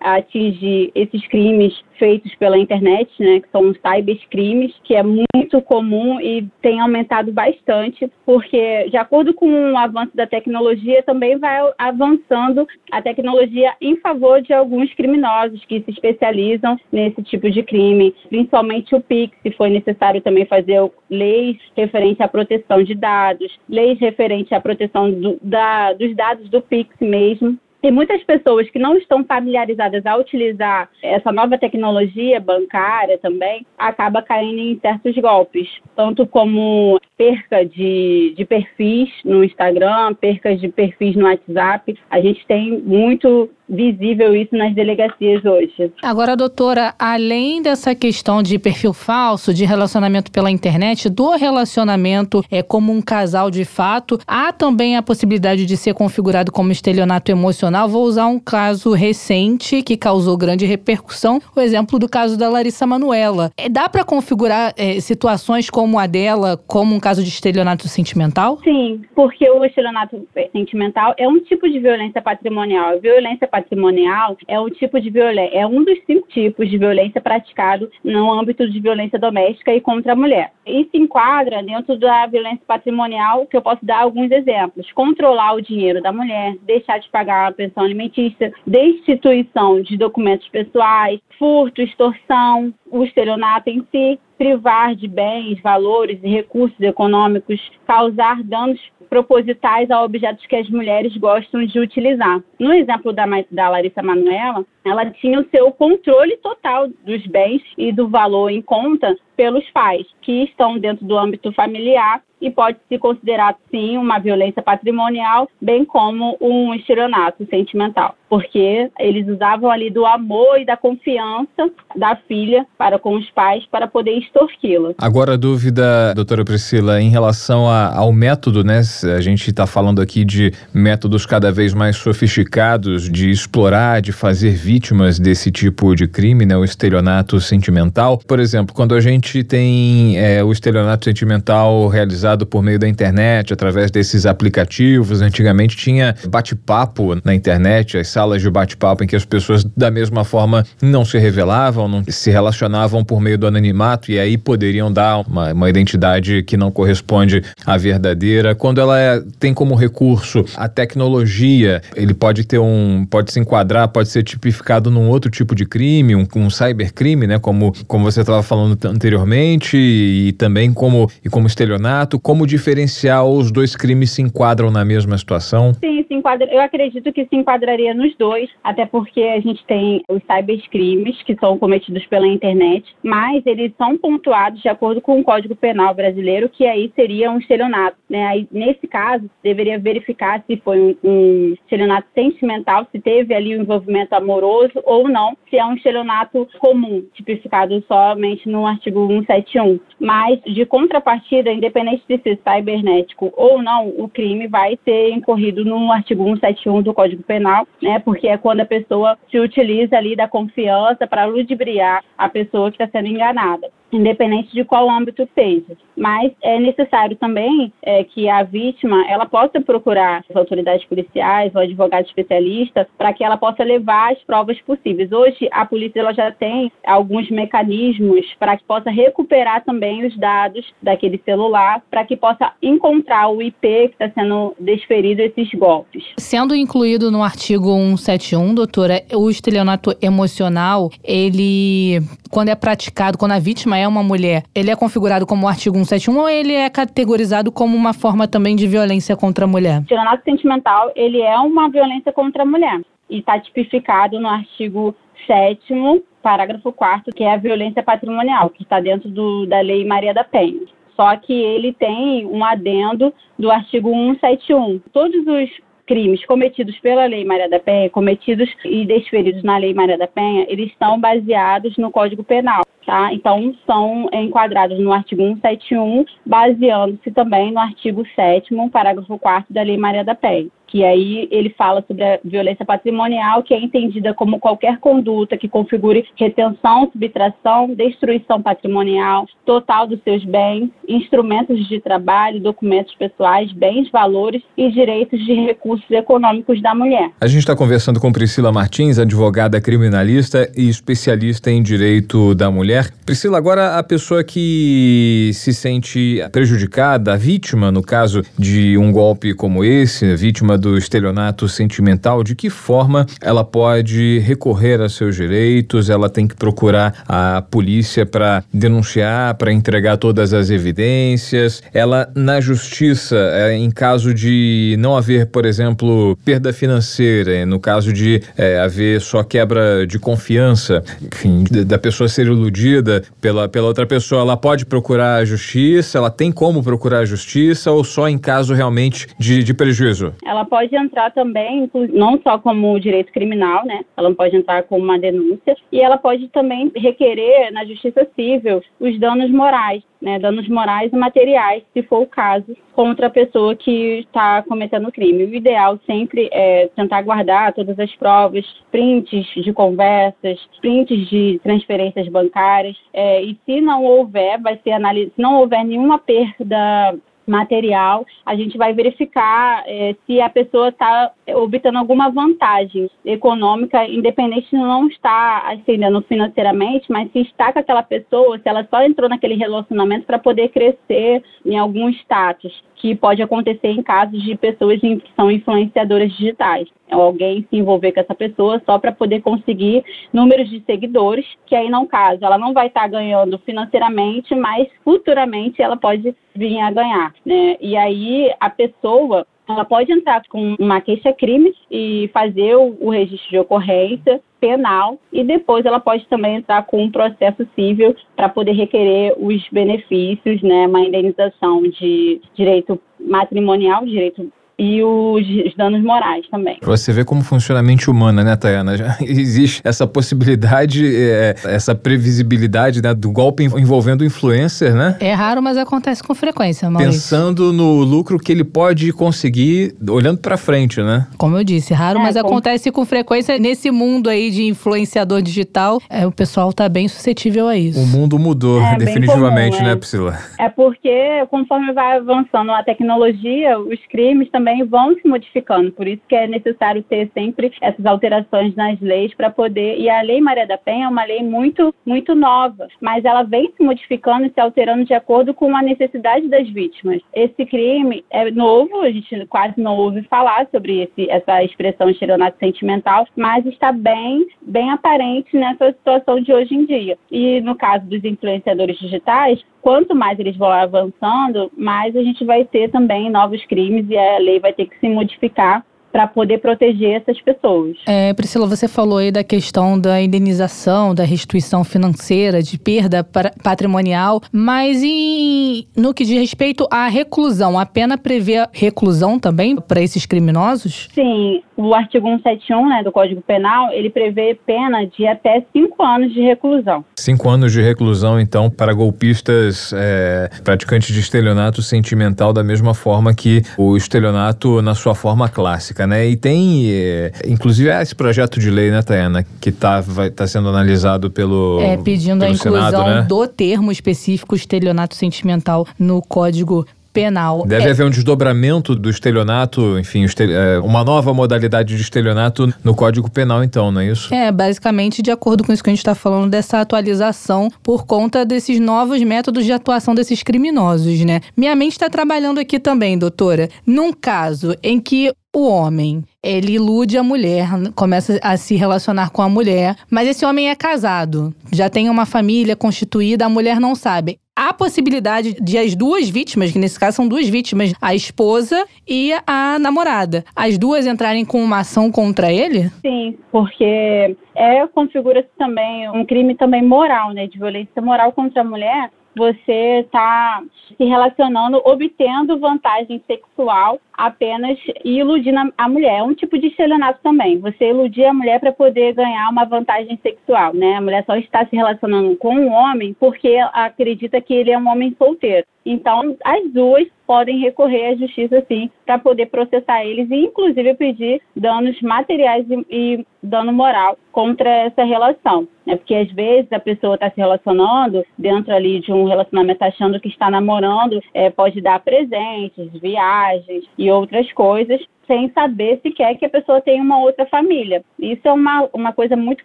S5: atingir esses crimes feitos pela internet, né, que são os cybercrimes, que é muito comum e tem aumentado bastante, porque de acordo com o avanço da tecnologia, também vai avançando a tecnologia em favor de alguns criminosos que se especializam nesse tipo de crime, principalmente o PIX, se foi necessário também fazer leis referentes à proteção de dados, leis referentes à proteção do, da, dos dados do PIX mesmo, e muitas pessoas que não estão familiarizadas a utilizar essa nova tecnologia bancária também acaba caindo em certos golpes, tanto como perca de, de perfis no Instagram, percas de perfis no WhatsApp. A gente tem muito visível isso nas delegacias hoje.
S1: Agora, doutora, além dessa questão de perfil falso, de relacionamento pela internet, do relacionamento é como um casal de fato, há também a possibilidade de ser configurado como estelionato emocional. Vou usar um caso recente que causou grande repercussão, o exemplo do caso da Larissa Manuela. É, dá para configurar é, situações como a dela como um caso de estelionato sentimental?
S5: Sim, porque o estelionato sentimental é um tipo de violência patrimonial. Violência patrimonial patrimonial é um tipo de violência, é um dos cinco tipos de violência praticado no âmbito de violência doméstica e contra a mulher. Se enquadra dentro da violência patrimonial, que eu posso dar alguns exemplos: controlar o dinheiro da mulher, deixar de pagar a pensão alimentícia, destituição de documentos pessoais, furto, extorsão, o estelionato em si, privar de bens, valores e recursos econômicos, causar danos propositais a objetos que as mulheres gostam de utilizar. No exemplo da, da Larissa Manuela, ela tinha o seu controle total dos bens e do valor em conta pelos pais, que estão dentro do âmbito familiar e pode se considerar sim uma violência patrimonial, bem como um estelionato sentimental, porque eles usavam ali do amor e da confiança da filha para com os pais para poder extorquí-la.
S2: Agora a dúvida, doutora Priscila, em relação a, ao método, né? A gente está falando aqui de métodos cada vez mais sofisticados de explorar, de fazer vítimas desse tipo de crime, né? O estelionato sentimental. Por exemplo, quando a gente tem é, o estelionato sentimental realizado por meio da internet, através desses aplicativos, antigamente tinha bate-papo na internet, as salas de bate-papo em que as pessoas da mesma forma não se revelavam, não se relacionavam por meio do anonimato e aí poderiam dar uma, uma identidade que não corresponde à verdadeira. Quando ela é, tem como recurso a tecnologia, ele pode ter um, pode se enquadrar, pode ser tipificado num outro tipo de crime, um, um cybercrime, né? Como, como você estava falando anteriormente e também como e como estelionato. Como diferenciar os dois crimes se enquadram na mesma situação?
S5: Sim, se enquadra. Eu acredito que se enquadraria nos dois, até porque a gente tem os cybercrimes que são cometidos pela internet, mas eles são pontuados de acordo com o Código Penal brasileiro, que aí seria um estelionato. Né? Aí, nesse caso, deveria verificar se foi um, um estelionato sentimental, se teve ali um envolvimento amoroso ou não, se é um estelionato comum, tipificado somente no artigo 171. Mas, de contrapartida, independente ser cibernético ou não, o crime vai ser incorrido no artigo 171 do Código Penal, né? Porque é quando a pessoa se utiliza ali da confiança para ludibriar a pessoa que está sendo enganada independente de qual âmbito seja. Mas é necessário também é, que a vítima ela possa procurar as autoridades policiais ou advogado especialista para que ela possa levar as provas possíveis. Hoje a polícia ela já tem alguns mecanismos para que possa recuperar também os dados daquele celular para que possa encontrar o IP que está sendo desferido esses golpes.
S1: Sendo incluído no artigo 171, doutora, o estelionato emocional, ele quando é praticado, quando a vítima é uma mulher, ele é configurado como o artigo 171 ou ele é categorizado como uma forma também de violência contra a mulher? O
S5: estelionato sentimental, ele é uma violência contra a mulher e está tipificado no artigo 7 parágrafo 4 que é a violência patrimonial, que está dentro do, da Lei Maria da Penha. Só que ele tem um adendo do artigo 171. Todos os crimes cometidos pela Lei Maria da Penha, cometidos e desferidos na Lei Maria da Penha, eles estão baseados no Código Penal. Tá? Então, são enquadrados no artigo 171, baseando-se também no artigo 7 parágrafo 4 da Lei Maria da Penha que aí ele fala sobre a violência patrimonial, que é entendida como qualquer conduta que configure retenção, subtração, destruição patrimonial, total dos seus bens, instrumentos de trabalho, documentos pessoais, bens, valores e direitos de recursos econômicos da mulher.
S2: A gente está conversando com Priscila Martins, advogada criminalista e especialista em direito da mulher. Priscila, agora a pessoa que se sente prejudicada, a vítima, no caso de um golpe como esse, vítima do estelionato sentimental, de que forma ela pode recorrer a seus direitos, ela tem que procurar a polícia para denunciar, para entregar todas as evidências. Ela, na justiça, é, em caso de não haver, por exemplo, perda financeira, no caso de é, haver só quebra de confiança, enfim, da pessoa ser iludida pela, pela outra pessoa, ela pode procurar a justiça, ela tem como procurar a justiça ou só em caso realmente de, de prejuízo?
S5: Ela pode entrar também, não só como direito criminal, né? Ela pode entrar como uma denúncia e ela pode também requerer na justiça civil os danos morais, né? Danos morais e materiais, se for o caso, contra a pessoa que está cometendo o crime. O ideal sempre é tentar guardar todas as provas, prints de conversas, prints de transferências bancárias, é, e se não houver, vai ser analisado, se não houver nenhuma perda material, a gente vai verificar é, se a pessoa está obtendo alguma vantagem econômica, independente de não estar ascendendo financeiramente, mas se está com aquela pessoa, se ela só entrou naquele relacionamento para poder crescer em algum status, que pode acontecer em casos de pessoas que são influenciadoras digitais. É alguém se envolver com essa pessoa só para poder conseguir números de seguidores, que aí não caso, ela não vai estar tá ganhando financeiramente, mas futuramente ela pode vir a ganhar, né? E aí a pessoa ela pode entrar com uma queixa-crime e fazer o, o registro de ocorrência penal e depois ela pode também entrar com um processo civil para poder requerer os benefícios, né, uma indenização de direito matrimonial, direito e os, danos morais também.
S2: Você vê como funciona a mente humana, né, Tayana? Já [laughs] existe essa possibilidade, é, essa previsibilidade né, do golpe envolvendo o influencer, né?
S1: É raro, mas acontece com frequência, Maurício.
S2: Pensando no lucro que ele pode conseguir olhando para frente, né?
S1: Como eu disse, raro, é, mas com... acontece com frequência nesse mundo aí de influenciador digital. É, o pessoal tá bem suscetível a isso.
S2: O mundo mudou, é, definitivamente, comum, né, Priscila?
S5: É porque conforme vai avançando a tecnologia, os crimes também também vão se modificando. Por isso que é necessário ter sempre essas alterações nas leis para poder. E a Lei Maria da Penha é uma lei muito, muito nova, mas ela vem se modificando e se alterando de acordo com a necessidade das vítimas. Esse crime é novo, a gente quase não ouve falar sobre esse, essa expressão estelionato sentimental, mas está bem, bem aparente nessa situação de hoje em dia. E no caso dos influenciadores digitais, quanto mais eles vão avançando, mais a gente vai ter também novos crimes e a lei vai ter que se modificar para poder proteger essas pessoas.
S1: É, Priscila, você falou aí da questão da indenização, da restituição financeira, de perda patrimonial, mas em, no que diz respeito à reclusão, a pena prevê reclusão também para esses criminosos?
S5: Sim, o artigo 171 né, do Código Penal, ele prevê pena de até cinco anos de reclusão.
S2: Cinco anos de reclusão, então, para golpistas é, praticantes de estelionato sentimental, da mesma forma que o estelionato na sua forma clássica né? E tem, é, inclusive, é esse projeto de lei, né, Tayana, que está tá sendo analisado pelo
S1: É, pedindo
S2: pelo
S1: a inclusão
S2: Senado, né?
S1: do termo específico estelionato sentimental no Código penal.
S2: Deve é. haver um desdobramento do estelionato, enfim, é, uma nova modalidade de estelionato no Código Penal, então, não é isso?
S1: É, basicamente de acordo com isso que a gente está falando, dessa atualização por conta desses novos métodos de atuação desses criminosos, né? Minha mente está trabalhando aqui também, doutora. Num caso em que o homem, ele ilude a mulher, começa a se relacionar com a mulher, mas esse homem é casado, já tem uma família constituída, a mulher não sabe. Há possibilidade de as duas vítimas, que nesse caso são duas vítimas, a esposa e a namorada, as duas entrarem com uma ação contra ele?
S5: Sim, porque é configura-se também um crime também moral, né, de violência moral contra a mulher, você está se relacionando, obtendo vantagem sexual apenas iludindo a mulher. É um tipo de estelionato também. Você iludir a mulher para poder ganhar uma vantagem sexual, né? A mulher só está se relacionando com um homem porque acredita que ele é um homem solteiro. Então, as duas podem recorrer à justiça, sim, para poder processar eles e, inclusive, pedir danos materiais e, e dano moral contra essa relação. Né? Porque, às vezes, a pessoa está se relacionando dentro ali de um relacionamento achando que está namorando, é, pode dar presentes, viagens e outras coisas, sem saber sequer que a pessoa tem uma outra família. Isso é uma, uma coisa muito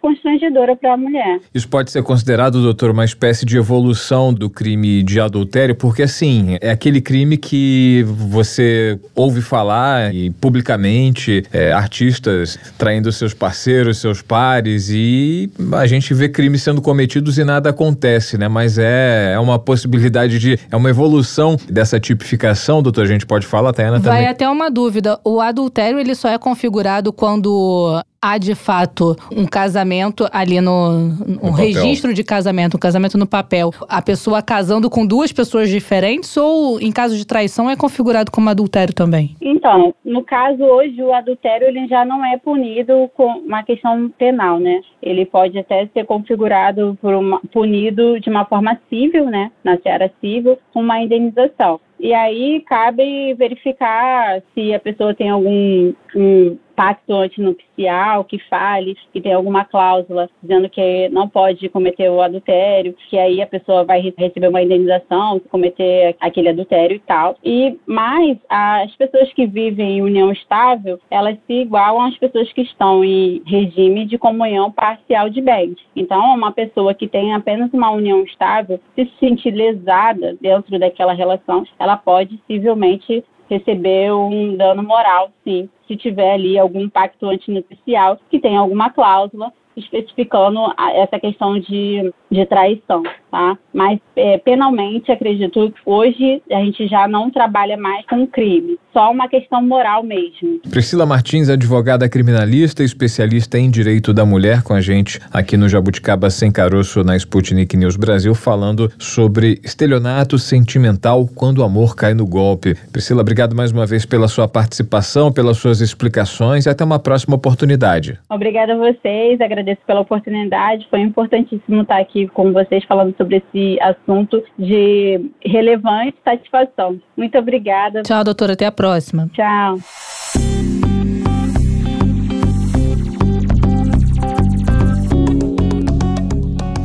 S5: constrangedora para a mulher.
S2: Isso pode ser considerado, doutor, uma espécie de evolução do crime de adultério, porque assim, é aquele crime que você ouve falar e publicamente é, artistas traindo seus parceiros, seus pares, e a gente vê crimes sendo cometidos e nada acontece, né? Mas é, é uma possibilidade de. É uma evolução dessa tipificação, doutor. A gente pode falar, Tayana, também.
S1: Vai até uma dúvida. O adultério ele só é configurado quando há de fato um casamento ali no um registro de casamento, um casamento no papel, a pessoa casando com duas pessoas diferentes ou em caso de traição é configurado como adultério também?
S5: Então, no caso hoje o adultério ele já não é punido com uma questão penal, né? Ele pode até ser configurado por uma, punido de uma forma civil, né, na seara civil, com uma indenização. E aí cabe verificar se a pessoa tem algum um pacto antinupcial que fale, que tem alguma cláusula dizendo que não pode cometer o adultério, que aí a pessoa vai receber uma indenização se cometer aquele adultério e tal. E mais as pessoas que vivem em união estável, elas se igualam às pessoas que estão em regime de comunhão parcial de bens. Então, uma pessoa que tem apenas uma união estável, se sentir lesada dentro daquela relação, ela pode civilmente receber um dano moral, sim, se tiver ali algum pacto antinupcial que tenha alguma cláusula especificando essa questão de de traição, tá? Mas é, penalmente, acredito, hoje a gente já não trabalha mais com crime, só uma questão moral mesmo.
S2: Priscila Martins, advogada criminalista, especialista em direito da mulher, com a gente aqui no Jabuticaba Sem Caroço, na Sputnik News Brasil, falando sobre estelionato sentimental quando o amor cai no golpe. Priscila, obrigado mais uma vez pela sua participação, pelas suas explicações e até uma próxima oportunidade.
S5: Obrigada a vocês, agradeço pela oportunidade, foi importantíssimo estar aqui com vocês falando sobre esse assunto de relevante satisfação. Muito obrigada.
S1: Tchau, doutora, até a próxima.
S5: Tchau.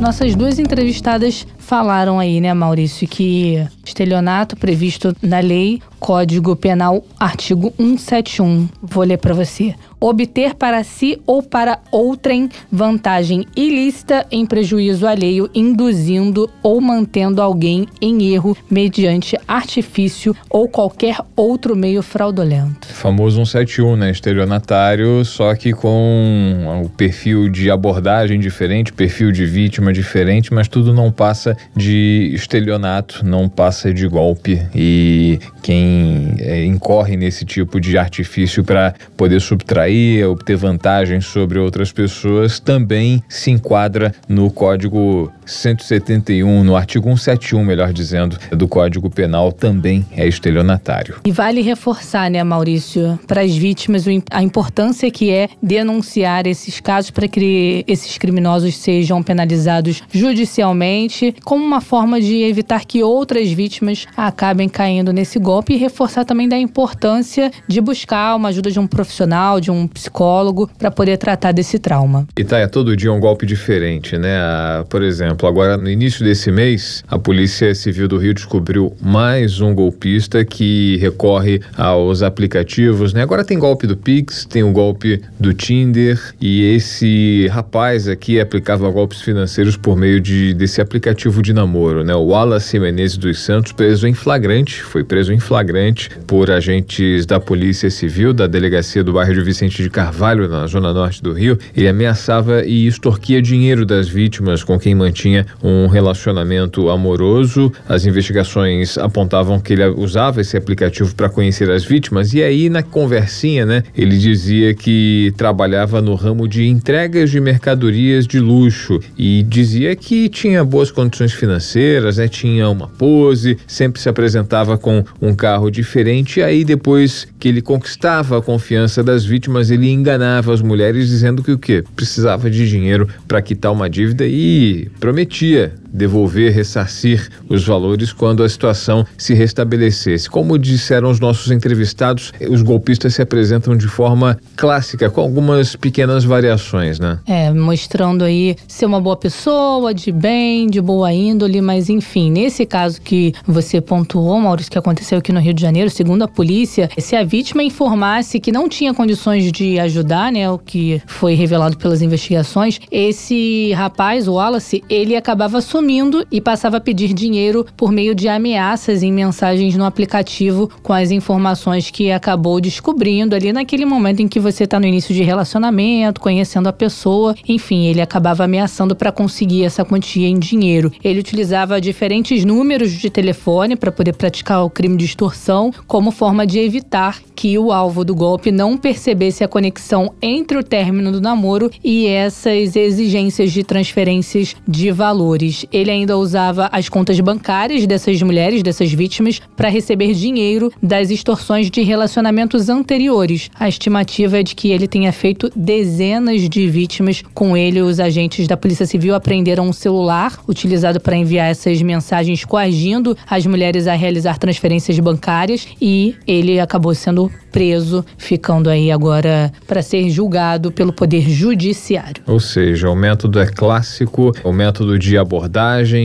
S1: Nossas duas entrevistadas falaram aí, né, Maurício, que estelionato previsto na lei, Código Penal, artigo 171. Vou ler para você obter para si ou para outrem vantagem ilícita em prejuízo alheio, induzindo ou mantendo alguém em erro mediante artifício ou qualquer outro meio fraudulento.
S2: Famoso 171, né? Estelionatário, só que com o perfil de abordagem diferente, perfil de vítima diferente, mas tudo não passa de estelionato, não passa de golpe. E quem é, incorre nesse tipo de artifício para poder subtrair obter vantagens sobre outras pessoas, também se enquadra no Código 171, no artigo 171, melhor dizendo, do Código Penal, também é estelionatário.
S1: E vale reforçar, né, Maurício, para as vítimas a importância que é denunciar esses casos para que esses criminosos sejam penalizados judicialmente, como uma forma de evitar que outras vítimas acabem caindo nesse golpe e reforçar também da importância de buscar uma ajuda de um profissional, de um psicólogo para poder tratar desse trauma.
S2: E tá, é todo dia um golpe diferente, né? Ah, por exemplo, agora no início desse mês, a Polícia Civil do Rio descobriu mais um golpista que recorre aos aplicativos, né? Agora tem golpe do Pix, tem o golpe do Tinder e esse rapaz aqui aplicava golpes financeiros por meio de desse aplicativo de namoro, né? O Wallace Menezes dos Santos preso em flagrante, foi preso em flagrante por agentes da Polícia Civil da Delegacia do bairro de Vicente de Carvalho, na zona norte do Rio, ele ameaçava e extorquia dinheiro das vítimas com quem mantinha um relacionamento amoroso. As investigações apontavam que ele usava esse aplicativo para conhecer as vítimas e aí na conversinha, né, ele dizia que trabalhava no ramo de entregas de mercadorias de luxo e dizia que tinha boas condições financeiras, né, tinha uma pose, sempre se apresentava com um carro diferente e aí depois que ele conquistava a confiança das vítimas, ele enganava as mulheres dizendo que o quê? Precisava de dinheiro para quitar uma dívida e prometia devolver, ressarcir os valores quando a situação se restabelecesse. Como disseram os nossos entrevistados, os golpistas se apresentam de forma clássica, com algumas pequenas variações, né?
S1: É, mostrando aí ser uma boa pessoa, de bem, de boa índole, mas enfim, nesse caso que você pontuou, Maurício, que aconteceu aqui no Rio de Janeiro, segundo a polícia, se a vítima informasse que não tinha condições de ajudar, né, o que foi revelado pelas investigações, esse rapaz, o Wallace, ele acabava assumindo sumindo e passava a pedir dinheiro por meio de ameaças em mensagens no aplicativo com as informações que acabou descobrindo ali naquele momento em que você está no início de relacionamento, conhecendo a pessoa. Enfim, ele acabava ameaçando para conseguir essa quantia em dinheiro. Ele utilizava diferentes números de telefone para poder praticar o crime de extorsão como forma de evitar que o alvo do golpe não percebesse a conexão entre o término do namoro e essas exigências de transferências de valores. Ele ainda usava as contas bancárias dessas mulheres, dessas vítimas, para receber dinheiro das extorsões de relacionamentos anteriores. A estimativa é de que ele tenha feito dezenas de vítimas. Com ele, os agentes da Polícia Civil apreenderam um celular utilizado para enviar essas mensagens coagindo as mulheres a realizar transferências bancárias e ele acabou sendo preso, ficando aí agora para ser julgado pelo Poder Judiciário.
S2: Ou seja, o método é clássico, o método de abordar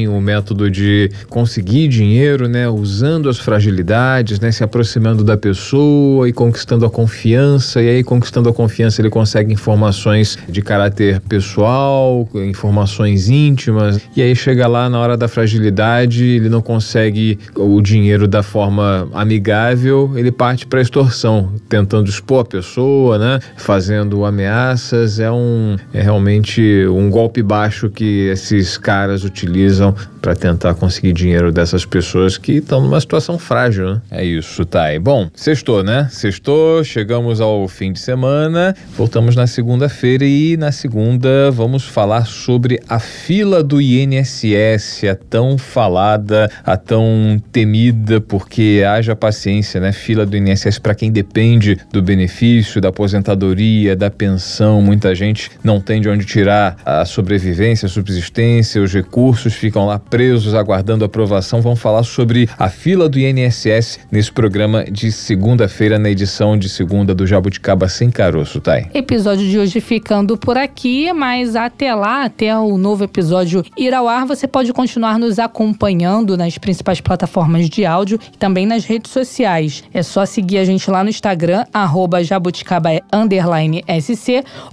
S2: o método de conseguir dinheiro, né, usando as fragilidades, né, se aproximando da pessoa e conquistando a confiança, e aí conquistando a confiança ele consegue informações de caráter pessoal, informações íntimas, e aí chega lá na hora da fragilidade, ele não consegue o dinheiro da forma amigável, ele parte para extorsão, tentando expor a pessoa, né, fazendo ameaças, é um é realmente um golpe baixo que esses caras utilizam utilizam para tentar conseguir dinheiro dessas pessoas que estão numa situação frágil, né? É isso, Thay. Bom, sextou, né? Sextou, chegamos ao fim de semana, voltamos na segunda-feira e na segunda vamos falar sobre a fila do INSS, a tão falada, a tão temida, porque haja paciência, né? Fila do INSS para quem depende do benefício, da aposentadoria, da pensão. Muita gente não tem de onde tirar a sobrevivência, a subsistência, os recursos ficam lá presos aguardando aprovação. Vamos falar sobre a fila do INSS nesse programa de segunda-feira, na edição de segunda do Jabuticaba Sem Caroço, Thay.
S1: Episódio de hoje ficando por aqui, mas até lá, até o novo episódio ir ao ar, você pode continuar nos acompanhando nas principais plataformas de áudio e também nas redes sociais. É só seguir a gente lá no Instagram, arroba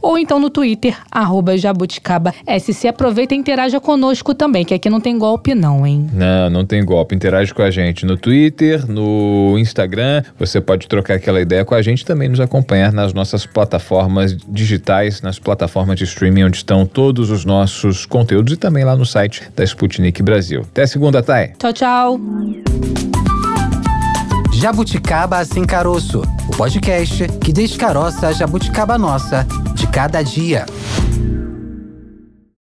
S1: ou então no Twitter, arroba. Aproveita e interaja conosco também, que aqui não tem golpe não, hein?
S2: Não, não tem golpe. Interage com a gente no Twitter, no Instagram. Você pode trocar aquela ideia com a gente também nos acompanhar nas nossas plataformas digitais, nas plataformas de streaming onde estão todos os nossos conteúdos e também lá no site da Sputnik Brasil. Até segunda, Thay.
S1: Tchau, tchau.
S3: Jabuticaba Sem Caroço, o podcast que descaroça a jabuticaba nossa de cada dia.